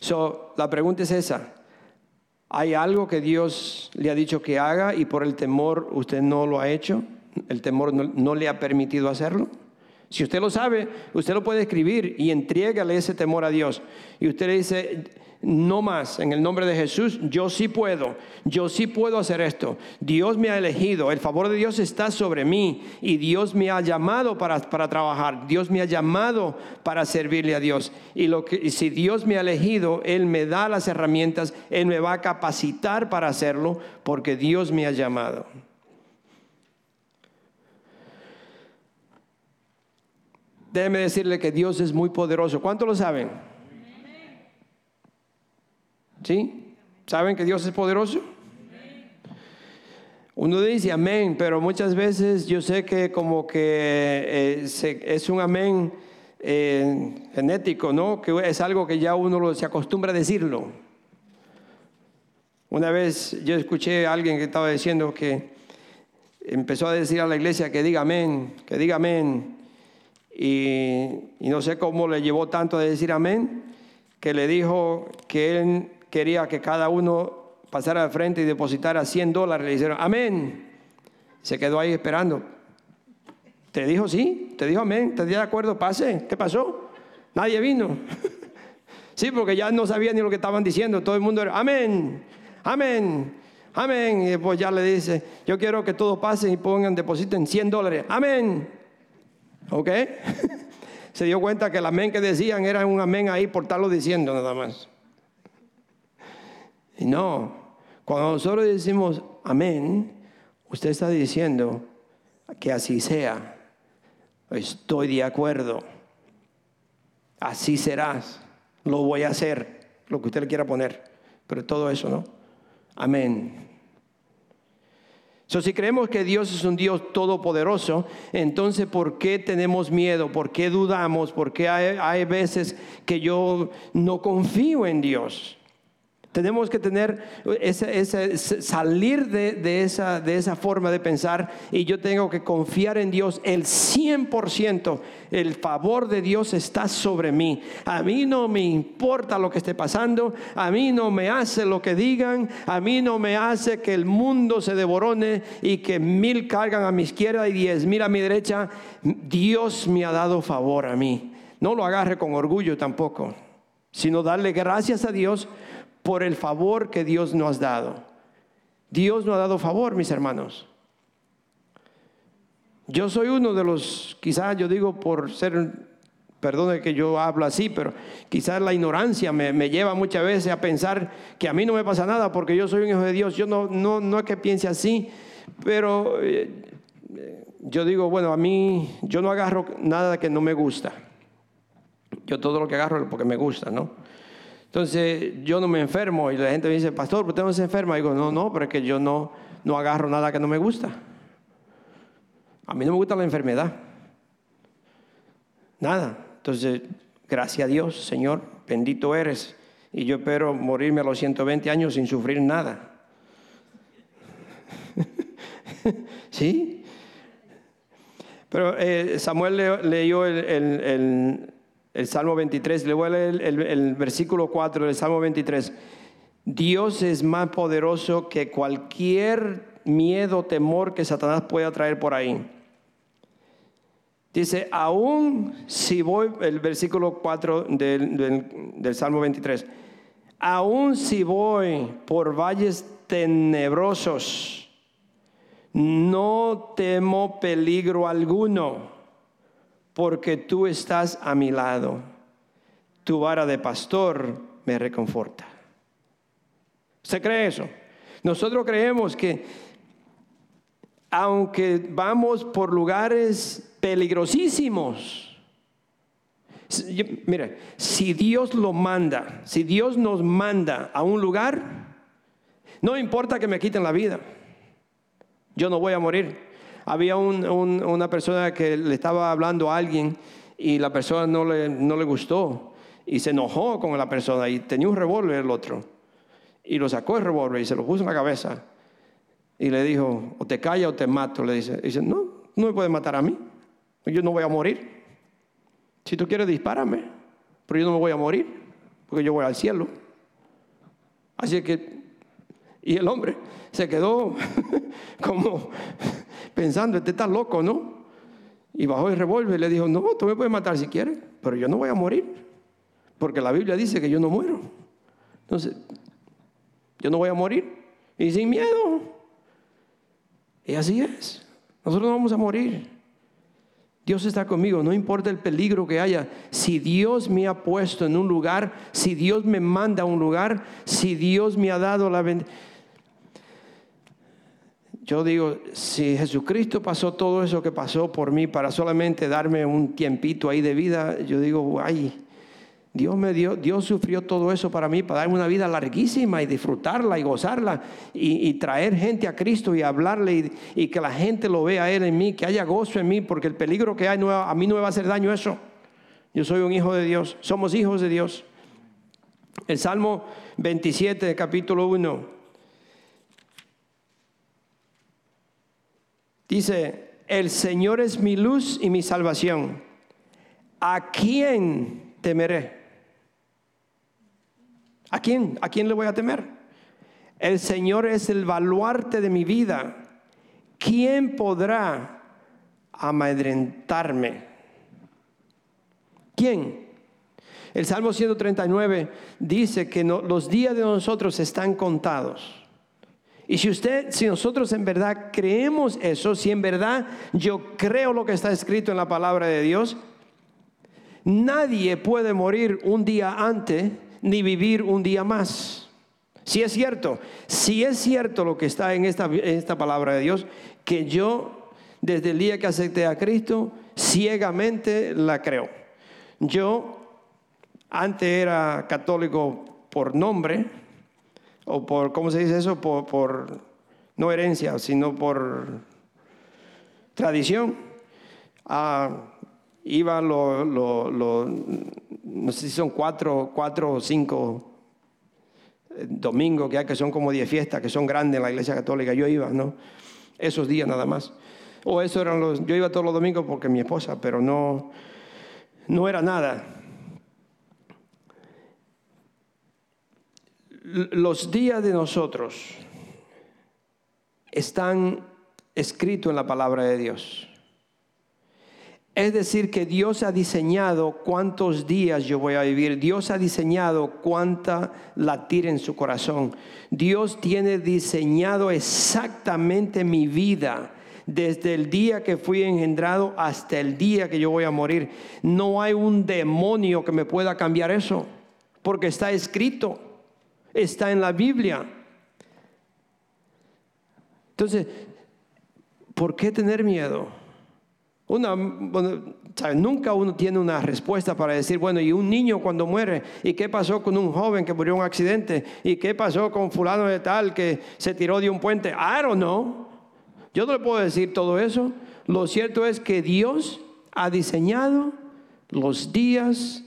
So, la pregunta es esa. ¿Hay algo que Dios le ha dicho que haga y por el temor usted no lo ha hecho? ¿El temor no, le ha permitido hacerlo? Si usted lo sabe, usted lo puede escribir y entrégale ese temor a Dios. Y usted le dice, no más, en el nombre de Jesús, yo sí puedo, yo sí puedo hacer esto. Dios me ha elegido, el favor de Dios está sobre mí y Dios me ha llamado para, trabajar, Dios me ha llamado para servirle a Dios. Y, lo que, si Dios me ha elegido, Él me da las herramientas, Él me va a capacitar para hacerlo porque Dios me ha llamado. Déjeme decirle que Dios es muy poderoso. ¿Cuánto lo saben? ¿Sí? ¿Saben que Dios es poderoso? Uno dice amén, pero muchas veces yo sé que como que eh, es un amén eh, genético, ¿no? Que es algo que ya uno se acostumbra a decirlo. Una vez yo escuché a alguien que estaba diciendo que empezó a decir a la iglesia que diga amén, que diga amén. Y, y no sé cómo le llevó tanto a decir amén, que le dijo que él quería que cada uno pasara al frente y depositara 100 dólares. Le dijeron, amén. Se quedó ahí esperando. ¿Te dijo sí? ¿Te dijo amén? ¿Te dio de acuerdo? Pase. ¿Qué pasó? Nadie vino. Sí, porque ya no sabía ni lo que estaban diciendo. Todo el mundo era, amén, amén, amén. Y después ya le dice, yo quiero que todos pasen y pongan, depositen 100 dólares. Amén. ¿Ok? Se dio cuenta que el amén que decían era un amén ahí por estarlo diciendo nada más. No, cuando nosotros decimos amén, usted está diciendo que así sea. Estoy de acuerdo. Así serás. Lo voy a hacer. Lo que usted le quiera poner. Pero todo eso, ¿no? Amén. So, si creemos que Dios es un Dios todopoderoso, entonces ¿por qué tenemos miedo? ¿Por qué dudamos? ¿Por qué hay, hay veces que yo no confío en Dios? Tenemos que tener ese, ese- salir de, de esa, de esa forma de pensar y yo tengo que confiar en Dios el 100%. El favor de Dios está sobre mí. A mí no me importa lo que esté pasando, a mí no me hace lo que digan, a mí no me hace que el mundo se devorone y que mil cargan a mi izquierda y diez mil a mi derecha. Dios me ha dado favor a mí. No lo agarre con orgullo tampoco, sino darle gracias a Dios por el favor que Dios nos ha dado. Dios nos ha dado favor, mis hermanos. Yo soy uno de los, quizás yo digo por ser, perdone que yo hablo así, pero quizás la ignorancia me, lleva muchas veces a pensar que a mí no me pasa nada porque yo soy un hijo de Dios. Yo no, no, no es que piense así, pero eh, yo digo, bueno, a mí yo no agarro nada que no me gusta. Yo todo lo que agarro es porque me gusta, ¿no? Entonces yo no me enfermo y la gente me dice, pastor, ¿por qué no se enferma? Y digo, no, no, pero es que yo no, no agarro nada que no me gusta. A mí no me gusta la enfermedad. Nada. Entonces, gracias a Dios, Señor, bendito eres. Y yo espero morirme a los 120 años sin sufrir nada. ¿Sí? Pero eh, Samuel le- leyó el- el- el Salmo 23, le voy a leer el, versículo 4 del Salmo 23. Dios es más poderoso que cualquier miedo, temor que Satanás pueda traer por ahí. Dice, aún si voy, el versículo 4 del, del- del Salmo 23, aún si voy por valles tenebrosos, no temo peligro alguno, porque tú estás a mi lado. Tu vara de pastor me reconforta. ¿Usted cree eso? Nosotros creemos que aunque vamos por lugares peligrosísimos, mire, si Dios lo manda, si Dios nos manda a un lugar, no importa que me quiten la vida, yo no voy a morir. Había un- un- una persona que le estaba hablando a alguien y la persona no le, no le gustó y se enojó con la persona y tenía un revólver el otro y lo sacó el revólver y se lo puso en la cabeza y le dijo, o te calla o te mato. Le dice, dice, no, no me puedes matar a mí, yo no voy a morir. Si tú quieres, dispárame, pero yo no me voy a morir, porque yo voy al cielo. Así que, y el hombre se quedó como pensando, este está loco, ¿no? Y bajó el revólver y le dijo, no, tú me puedes matar si quieres, pero yo no voy a morir, porque la Biblia dice que yo no muero. Entonces, yo no voy a morir, y sin miedo. Y así es, nosotros no vamos a morir. Dios está conmigo, no importa el peligro que haya. Si Dios me ha puesto en un lugar, si Dios me manda a un lugar, si Dios me ha dado la bendición. Yo digo, si Jesucristo pasó todo eso que pasó por mí para solamente darme un tiempito ahí de vida, yo digo, ay, Dios me dio, Dios sufrió todo eso para mí, para darme una vida larguísima y disfrutarla y gozarla y, traer gente a Cristo y hablarle y, que la gente lo vea a Él en mí, que haya gozo en mí, porque el peligro que hay a mí no me va a hacer daño eso. Yo soy un hijo de Dios, somos hijos de Dios. El Salmo 27, capítulo 1, dice, el Señor es mi luz y mi salvación. ¿A quién temeré? ¿A quién? ¿A quién le voy a temer? El Señor es el baluarte de mi vida. ¿Quién podrá amedrentarme? ¿Quién? El Salmo 139 dice que los días de nosotros están contados. Y si usted, si nosotros en verdad creemos eso, si en verdad yo creo lo que está escrito en la palabra de Dios, nadie puede morir un día antes ni vivir un día más. Si es cierto, si es cierto lo que está en esta, esta palabra de Dios, que yo desde el día que acepté a Cristo, ciegamente la creo. Yo antes era católico por nombre, o por, ¿cómo se dice eso? Por, no herencia, sino por tradición. Ah, iba lo, lo, no sé si son cuatro, cuatro o cinco eh, domingos que hay, que son como diez fiestas, que son grandes en la iglesia católica. Yo iba, ¿no? Esos días nada más. O eso eran los, yo iba todos los domingos porque mi esposa, pero no, no era nada. Los días de nosotros están escritos en la palabra de Dios. Es decir, que Dios ha diseñado cuántos días yo voy a vivir. Dios ha diseñado cuánta latir en su corazón. Dios tiene diseñado exactamente mi vida. Desde el día que fui engendrado hasta el día que yo voy a morir. No hay un demonio que me pueda cambiar eso. Porque está escrito. Está en la Biblia. Entonces, ¿por qué tener miedo? Una, nunca uno tiene una respuesta para decir, bueno, y un niño cuando muere, ¿y qué pasó con un joven que murió en un accidente? ¿Y qué pasó con fulano de tal que se tiró de un puente? I don't know. Yo no le puedo decir todo eso. Lo cierto es que Dios ha diseñado los días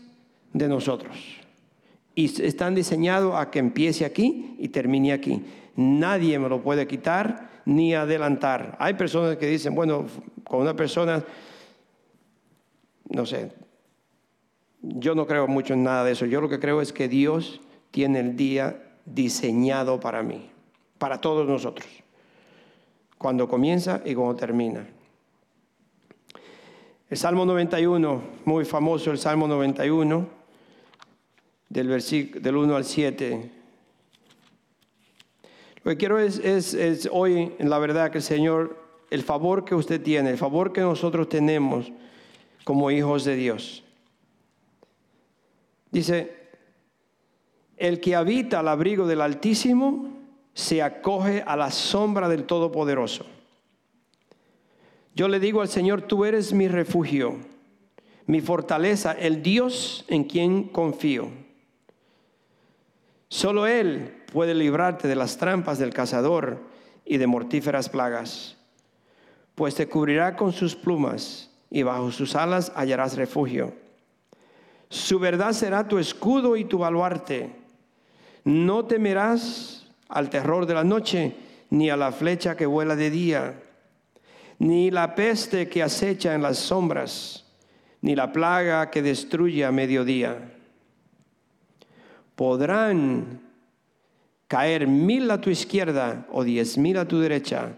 de nosotros. Y están diseñados a que empiece aquí y termine aquí. Nadie me lo puede quitar ni adelantar. Hay personas que dicen, bueno, con una persona, no sé, yo no creo mucho en nada de eso. Yo lo que creo es que Dios tiene el día diseñado para mí, para todos nosotros, cuando comienza y cuando termina. El Salmo 91, muy famoso el Salmo 91, del, versículo, del 1 al 7. Lo que quiero es, hoy, en la verdad, que el Señor, el favor que usted tiene, el favor que nosotros tenemos como hijos de Dios. Dice, el que habita al abrigo del Altísimo se acoge a la sombra del Todopoderoso. Yo le digo al Señor, tú eres mi refugio, mi fortaleza, el Dios en quien confío. Solo Él puede librarte de las trampas del cazador y de mortíferas plagas, pues te cubrirá con sus plumas y bajo sus alas hallarás refugio. Su verdad será tu escudo y tu baluarte. No temerás al terror de la noche, ni a la flecha que vuela de día, ni la peste que acecha en las sombras, ni la plaga que destruye a mediodía podrán caer mil a tu izquierda o diez mil a tu derecha,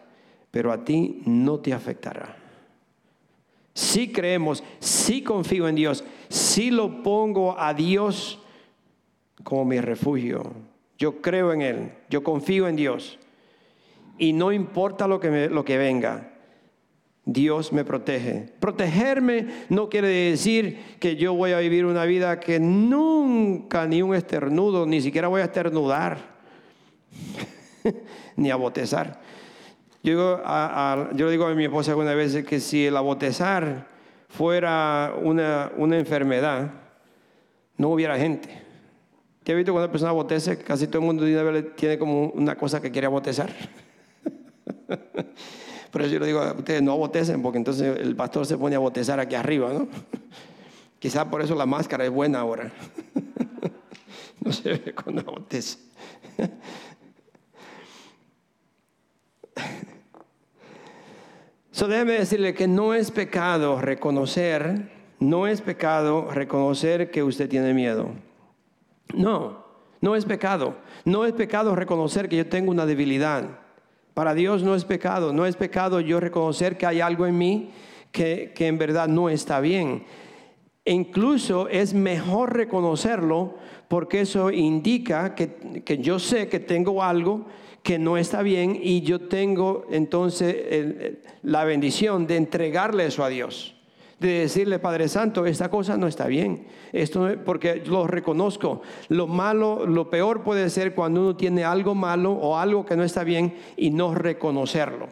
pero a ti no te afectará. Si creemos, si confío en Dios, si lo pongo a Dios como mi refugio, yo creo en Él, yo confío en Dios. Y no importa lo que, lo que venga, Dios me protege. Protegerme no quiere decir que yo voy a vivir una vida que nunca ni un esternudo, ni siquiera voy a esternudar, ni a botezar. Yo, yo le digo a mi esposa algunas veces que si el abotezar fuera una, enfermedad, no hubiera gente. ¿Te has visto cuando una persona botece? Casi todo el mundo tiene como una cosa que quiere botezar. Por eso yo le digo a ustedes, no botecen, porque entonces el pastor se pone a botezar aquí arriba, ¿no? Quizá por eso la máscara es buena ahora. no se ve cuando botece. So déjeme decirle que no es pecado reconocer, no es pecado reconocer que usted tiene miedo. No, no es pecado. No es pecado reconocer que yo tengo una debilidad. Para Dios no es pecado. No es pecado yo reconocer que hay algo en mí que, en verdad no está bien. E incluso es mejor reconocerlo porque eso indica que, que yo sé que tengo algo que no está bien y yo tengo entonces la bendición de entregarle eso a Dios. De decirle, Padre Santo, esta cosa no está bien. Esto porque lo reconozco. Lo malo, lo peor puede ser cuando uno tiene algo malo o algo que no está bien y no reconocerlo.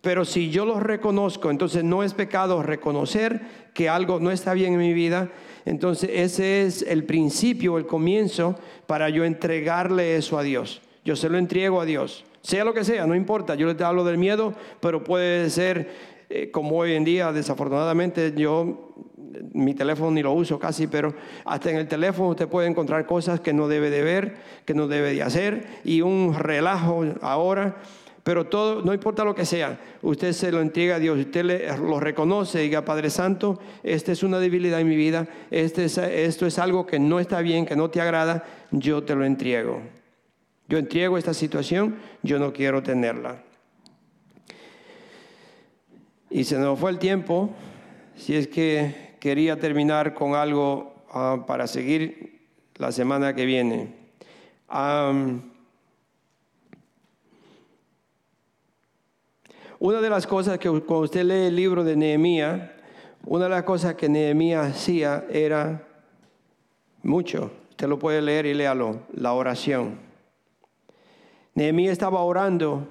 Pero si yo lo reconozco, entonces no es pecado reconocer que algo no está bien en mi vida. Entonces ese es el principio, el comienzo para yo entregarle eso a Dios yo se lo entrego a Dios. Sea lo que sea, no importa. Yo le hablo del miedo, pero puede ser eh, como hoy en día, desafortunadamente, yo mi teléfono ni lo uso casi, pero hasta en el teléfono usted puede encontrar cosas que no debe de ver, que no debe de hacer, y un relajo ahora. Pero todo, no importa lo que sea, usted se lo entrega a Dios, usted le, lo reconoce y diga, Padre Santo, esta es una debilidad en mi vida, este esto es algo que no está bien, que no te agrada, yo te lo entrego. Yo entrego esta situación, yo no quiero tenerla. Y se nos fue el tiempo, si es que quería terminar con algo ah, para seguir la semana que viene. una de las cosas que cuando usted lee el libro de Nehemías, una de las cosas que Nehemías hacía era mucho. Usted lo puede leer y léalo, la oración. Nehemías estaba orando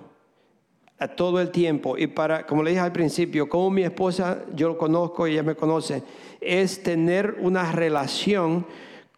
a todo el tiempo y para, como le dije al principio, como mi esposa, yo lo conozco y ella me conoce, es tener una relación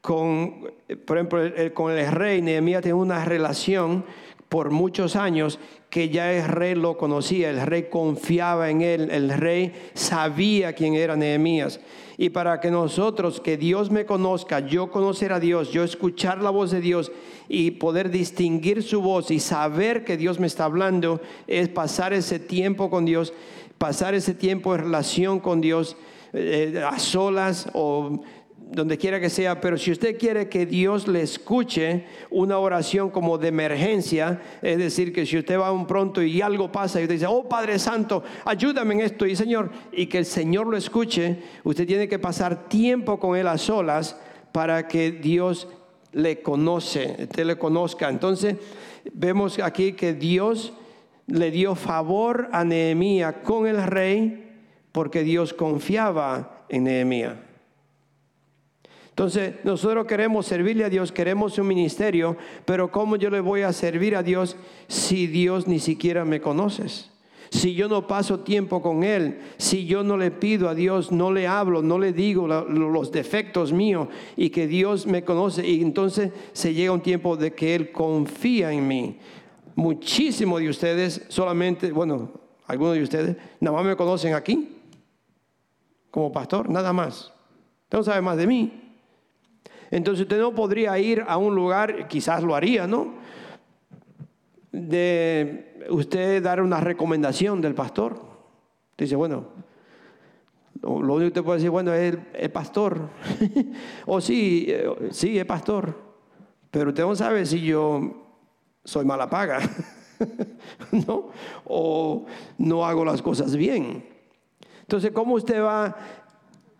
con, por ejemplo, con el rey. Nehemías tiene una relación por muchos años que ya el rey lo conocía, el rey confiaba en él, el rey sabía quién era Nehemías. Y para que nosotros, que Dios me conozca, yo conocer a Dios, yo escuchar la voz de Dios y poder distinguir su voz y saber que Dios me está hablando, es pasar ese tiempo con Dios, pasar ese tiempo en relación con Dios eh, a solas o donde quiera que sea, pero si usted quiere que Dios le escuche una oración como de emergencia, es decir, que si usted va un pronto y algo pasa y usted dice, oh Padre Santo, ayúdame en esto, y Señor, y que el Señor lo escuche, usted tiene que pasar tiempo con Él a solas para que Dios le conoce, usted le conozca. Entonces, vemos aquí que Dios le dio favor a Nehemías con el rey porque Dios confiaba en Nehemías. Entonces, nosotros queremos servirle a Dios, queremos un ministerio, pero ¿cómo yo le voy a servir a Dios si Dios ni siquiera me conoces? Si yo no paso tiempo con Él, si yo no le pido a Dios, no le hablo, no le digo los defectos míos y que Dios me conoce, y entonces se llega un tiempo de que Él confía en mí. Muchísimos de ustedes, solamente, bueno, algunos de ustedes, nada más me conocen aquí, como pastor, nada más. Usted no sabe más de mí. Entonces usted no podría ir a un lugar, quizás lo haría, ¿no? De usted dar una recomendación del pastor. Dice, bueno, lo único que usted puede decir, bueno, es el, pastor. o sí, eh, sí, es pastor. Pero usted no sabe si yo soy mala paga, ¿no? O no hago las cosas bien. Entonces, ¿cómo usted va a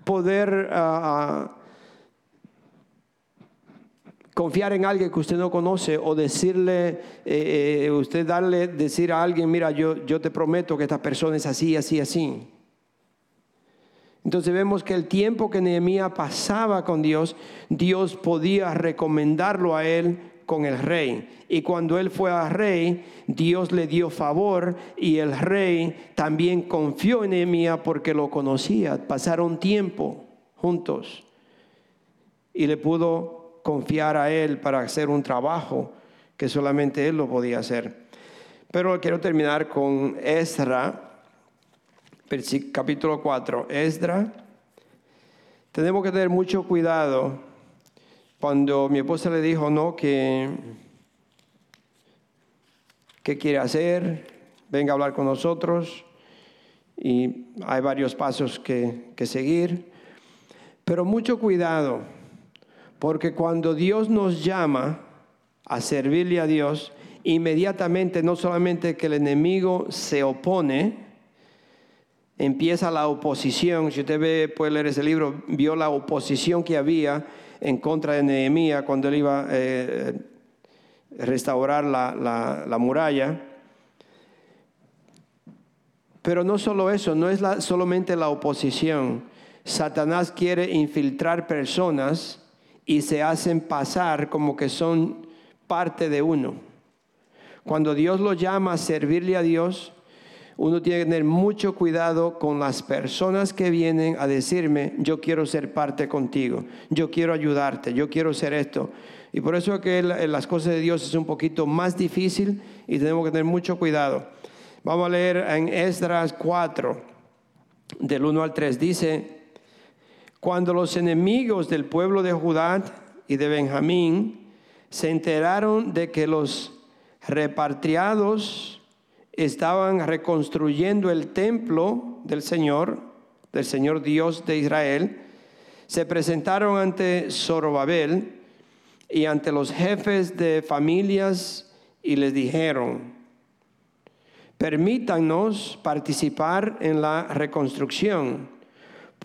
poder... Uh, confiar en alguien que usted no conoce o decirle, eh, eh, usted darle, decir a alguien, mira, yo, yo te prometo que esta persona es así, así, así. Entonces vemos que el tiempo que Nehemías pasaba con Dios, Dios podía recomendarlo a él con el rey. Y cuando él fue al rey, Dios le dio favor y el rey también confió en Nehemías porque lo conocía. Pasaron tiempo juntos. y le pudo confiar a él para hacer un trabajo que solamente él lo podía hacer. Pero quiero terminar con Esdra, capítulo 4. Esdra, tenemos que tener mucho cuidado cuando mi esposa le dijo no, que qué quiere hacer, venga a hablar con nosotros y hay varios pasos que, que seguir. Pero mucho cuidado, porque cuando Dios nos llama a servirle a Dios, inmediatamente no solamente que el enemigo se opone, empieza la oposición. Si usted ve, puede leer ese libro, vio la oposición que había en contra de Nehemías cuando él iba a eh, restaurar la, la, muralla. Pero no solo eso, no es la, solamente la oposición. Satanás quiere infiltrar personas y se hacen pasar como que son parte de uno. Cuando Dios lo llama a servirle a Dios, uno tiene que tener mucho cuidado con las personas que vienen a decirme, yo quiero ser parte contigo, yo quiero ayudarte, yo quiero ser esto. Y por eso que las cosas de Dios es un poquito más difícil y tenemos que tener mucho cuidado. Vamos a leer en Esdras 4, del 1 al 3. Dice, cuando los enemigos del pueblo de Judá y de Benjamín se enteraron de que los repatriados estaban reconstruyendo el templo del Señor, del Señor Dios de Israel, se presentaron ante Zorobabel y ante los jefes de familias y les dijeron, permítanos participar en la reconstrucción,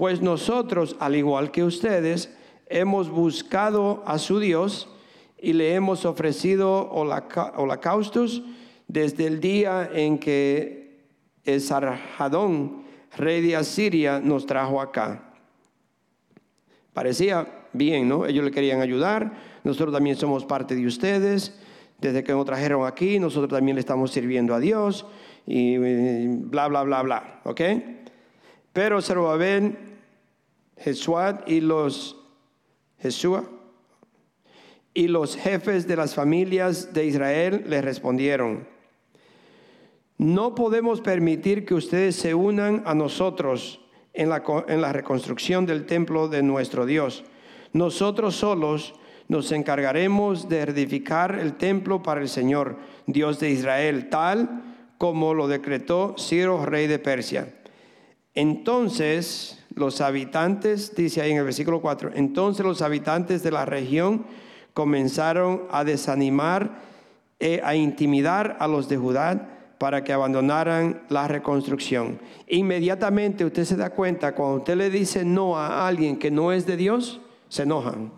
pues nosotros, al igual que ustedes, hemos buscado a su Dios y le hemos ofrecido holocaustos desde el día en que Esarhadón, rey de Asiria, nos trajo acá. Parecía bien, ¿no? Ellos le querían ayudar, nosotros también somos parte de ustedes. Desde que nos trajeron aquí, nosotros también le estamos sirviendo a Dios y bla, bla, bla, bla, ¿ok? Pero Zerubabel, Jesuat y los y los jefes de las familias de Israel le respondieron, no podemos permitir que ustedes se unan a nosotros en la, en la reconstrucción del templo de nuestro Dios. Nosotros solos nos encargaremos de edificar el templo para el Señor, Dios de Israel, tal como lo decretó Ciro, rey de Persia. Entonces los habitantes, dice ahí en el versículo 4, entonces los habitantes de la región comenzaron a desanimar e a intimidar a los de Judá para que abandonaran la reconstrucción. Inmediatamente usted se da cuenta, cuando usted le dice no a alguien que no es de Dios, se enojan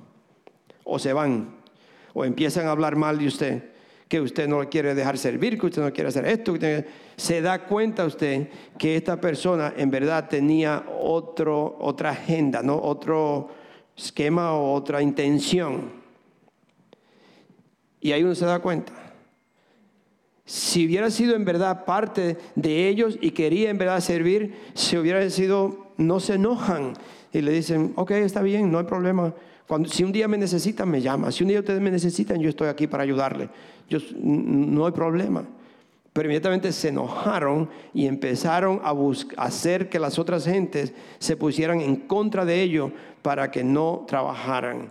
o se van o empiezan a hablar mal de usted, que usted no quiere dejar servir, que usted no quiere hacer esto. Se da cuenta usted que esta persona en verdad tenía otro, otra agenda, ¿no? otro esquema o otra intención. Y ahí uno se da cuenta. Si hubiera sido en verdad parte de ellos y quería en verdad servir, si hubiera sido, no se enojan y le dicen, ok, está bien, no hay problema. Cuando, si un día me necesitan, me llama. Si un día ustedes me necesitan, yo estoy aquí para ayudarle. Yo, no hay problema. Pero inmediatamente se enojaron y empezaron a, a hacer que las otras gentes se pusieran en contra de ellos para que no trabajaran.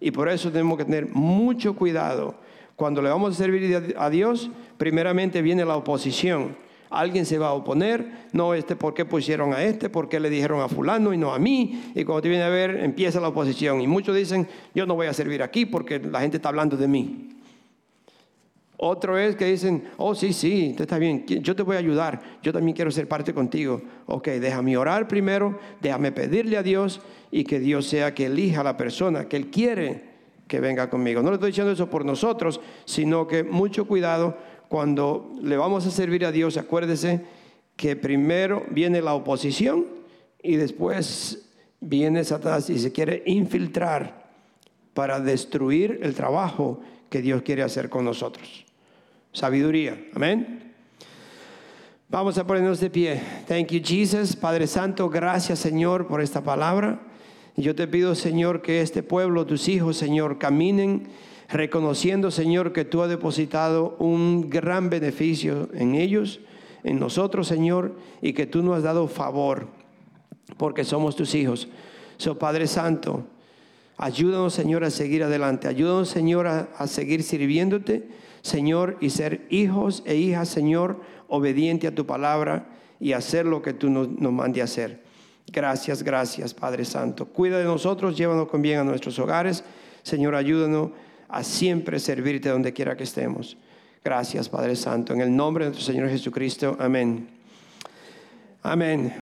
Y por eso tenemos que tener mucho cuidado cuando le vamos a servir a Dios, primeramente viene la oposición. Alguien se va a oponer, no, este, ¿por qué pusieron a este? ¿Por qué le dijeron a fulano y no a mí? Y cuando te viene a ver, empieza la oposición. Y muchos dicen, yo no voy a servir aquí porque la gente está hablando de mí. Otro es que dicen, oh sí, sí, está bien, yo te voy a ayudar, yo también quiero ser parte contigo. Ok, déjame orar primero, déjame pedirle a Dios y que Dios sea que elija a la persona que Él quiere que venga conmigo. No le estoy diciendo eso por nosotros, sino que mucho cuidado cuando le vamos a servir a Dios, acuérdese que primero viene la oposición y después viene Satanás y se quiere infiltrar para destruir el trabajo que Dios quiere hacer con nosotros. Sabiduría, amén. Vamos a ponernos de pie. Thank you, Jesus. Padre Santo, gracias, Señor, por esta palabra. Yo te pido, Señor, que este pueblo, tus hijos, Señor, caminen reconociendo, Señor, que tú has depositado un gran beneficio en ellos, en nosotros, Señor, y que tú nos has dado favor, porque somos tus hijos. So, Padre Santo, ayúdanos, Señor, a seguir adelante. Ayúdanos, Señor, a, seguir sirviéndote, Señor, y ser hijos e hijas, Señor, obediente a tu palabra y hacer lo que tú nos, nos mande hacer. Gracias, gracias, Padre Santo. Cuida de nosotros, llévanos con bien a nuestros hogares. Señor, ayúdanos a siempre servirte donde quiera que estemos. Gracias, Padre Santo. En el nombre de nuestro Señor Jesucristo. Amén. Amén.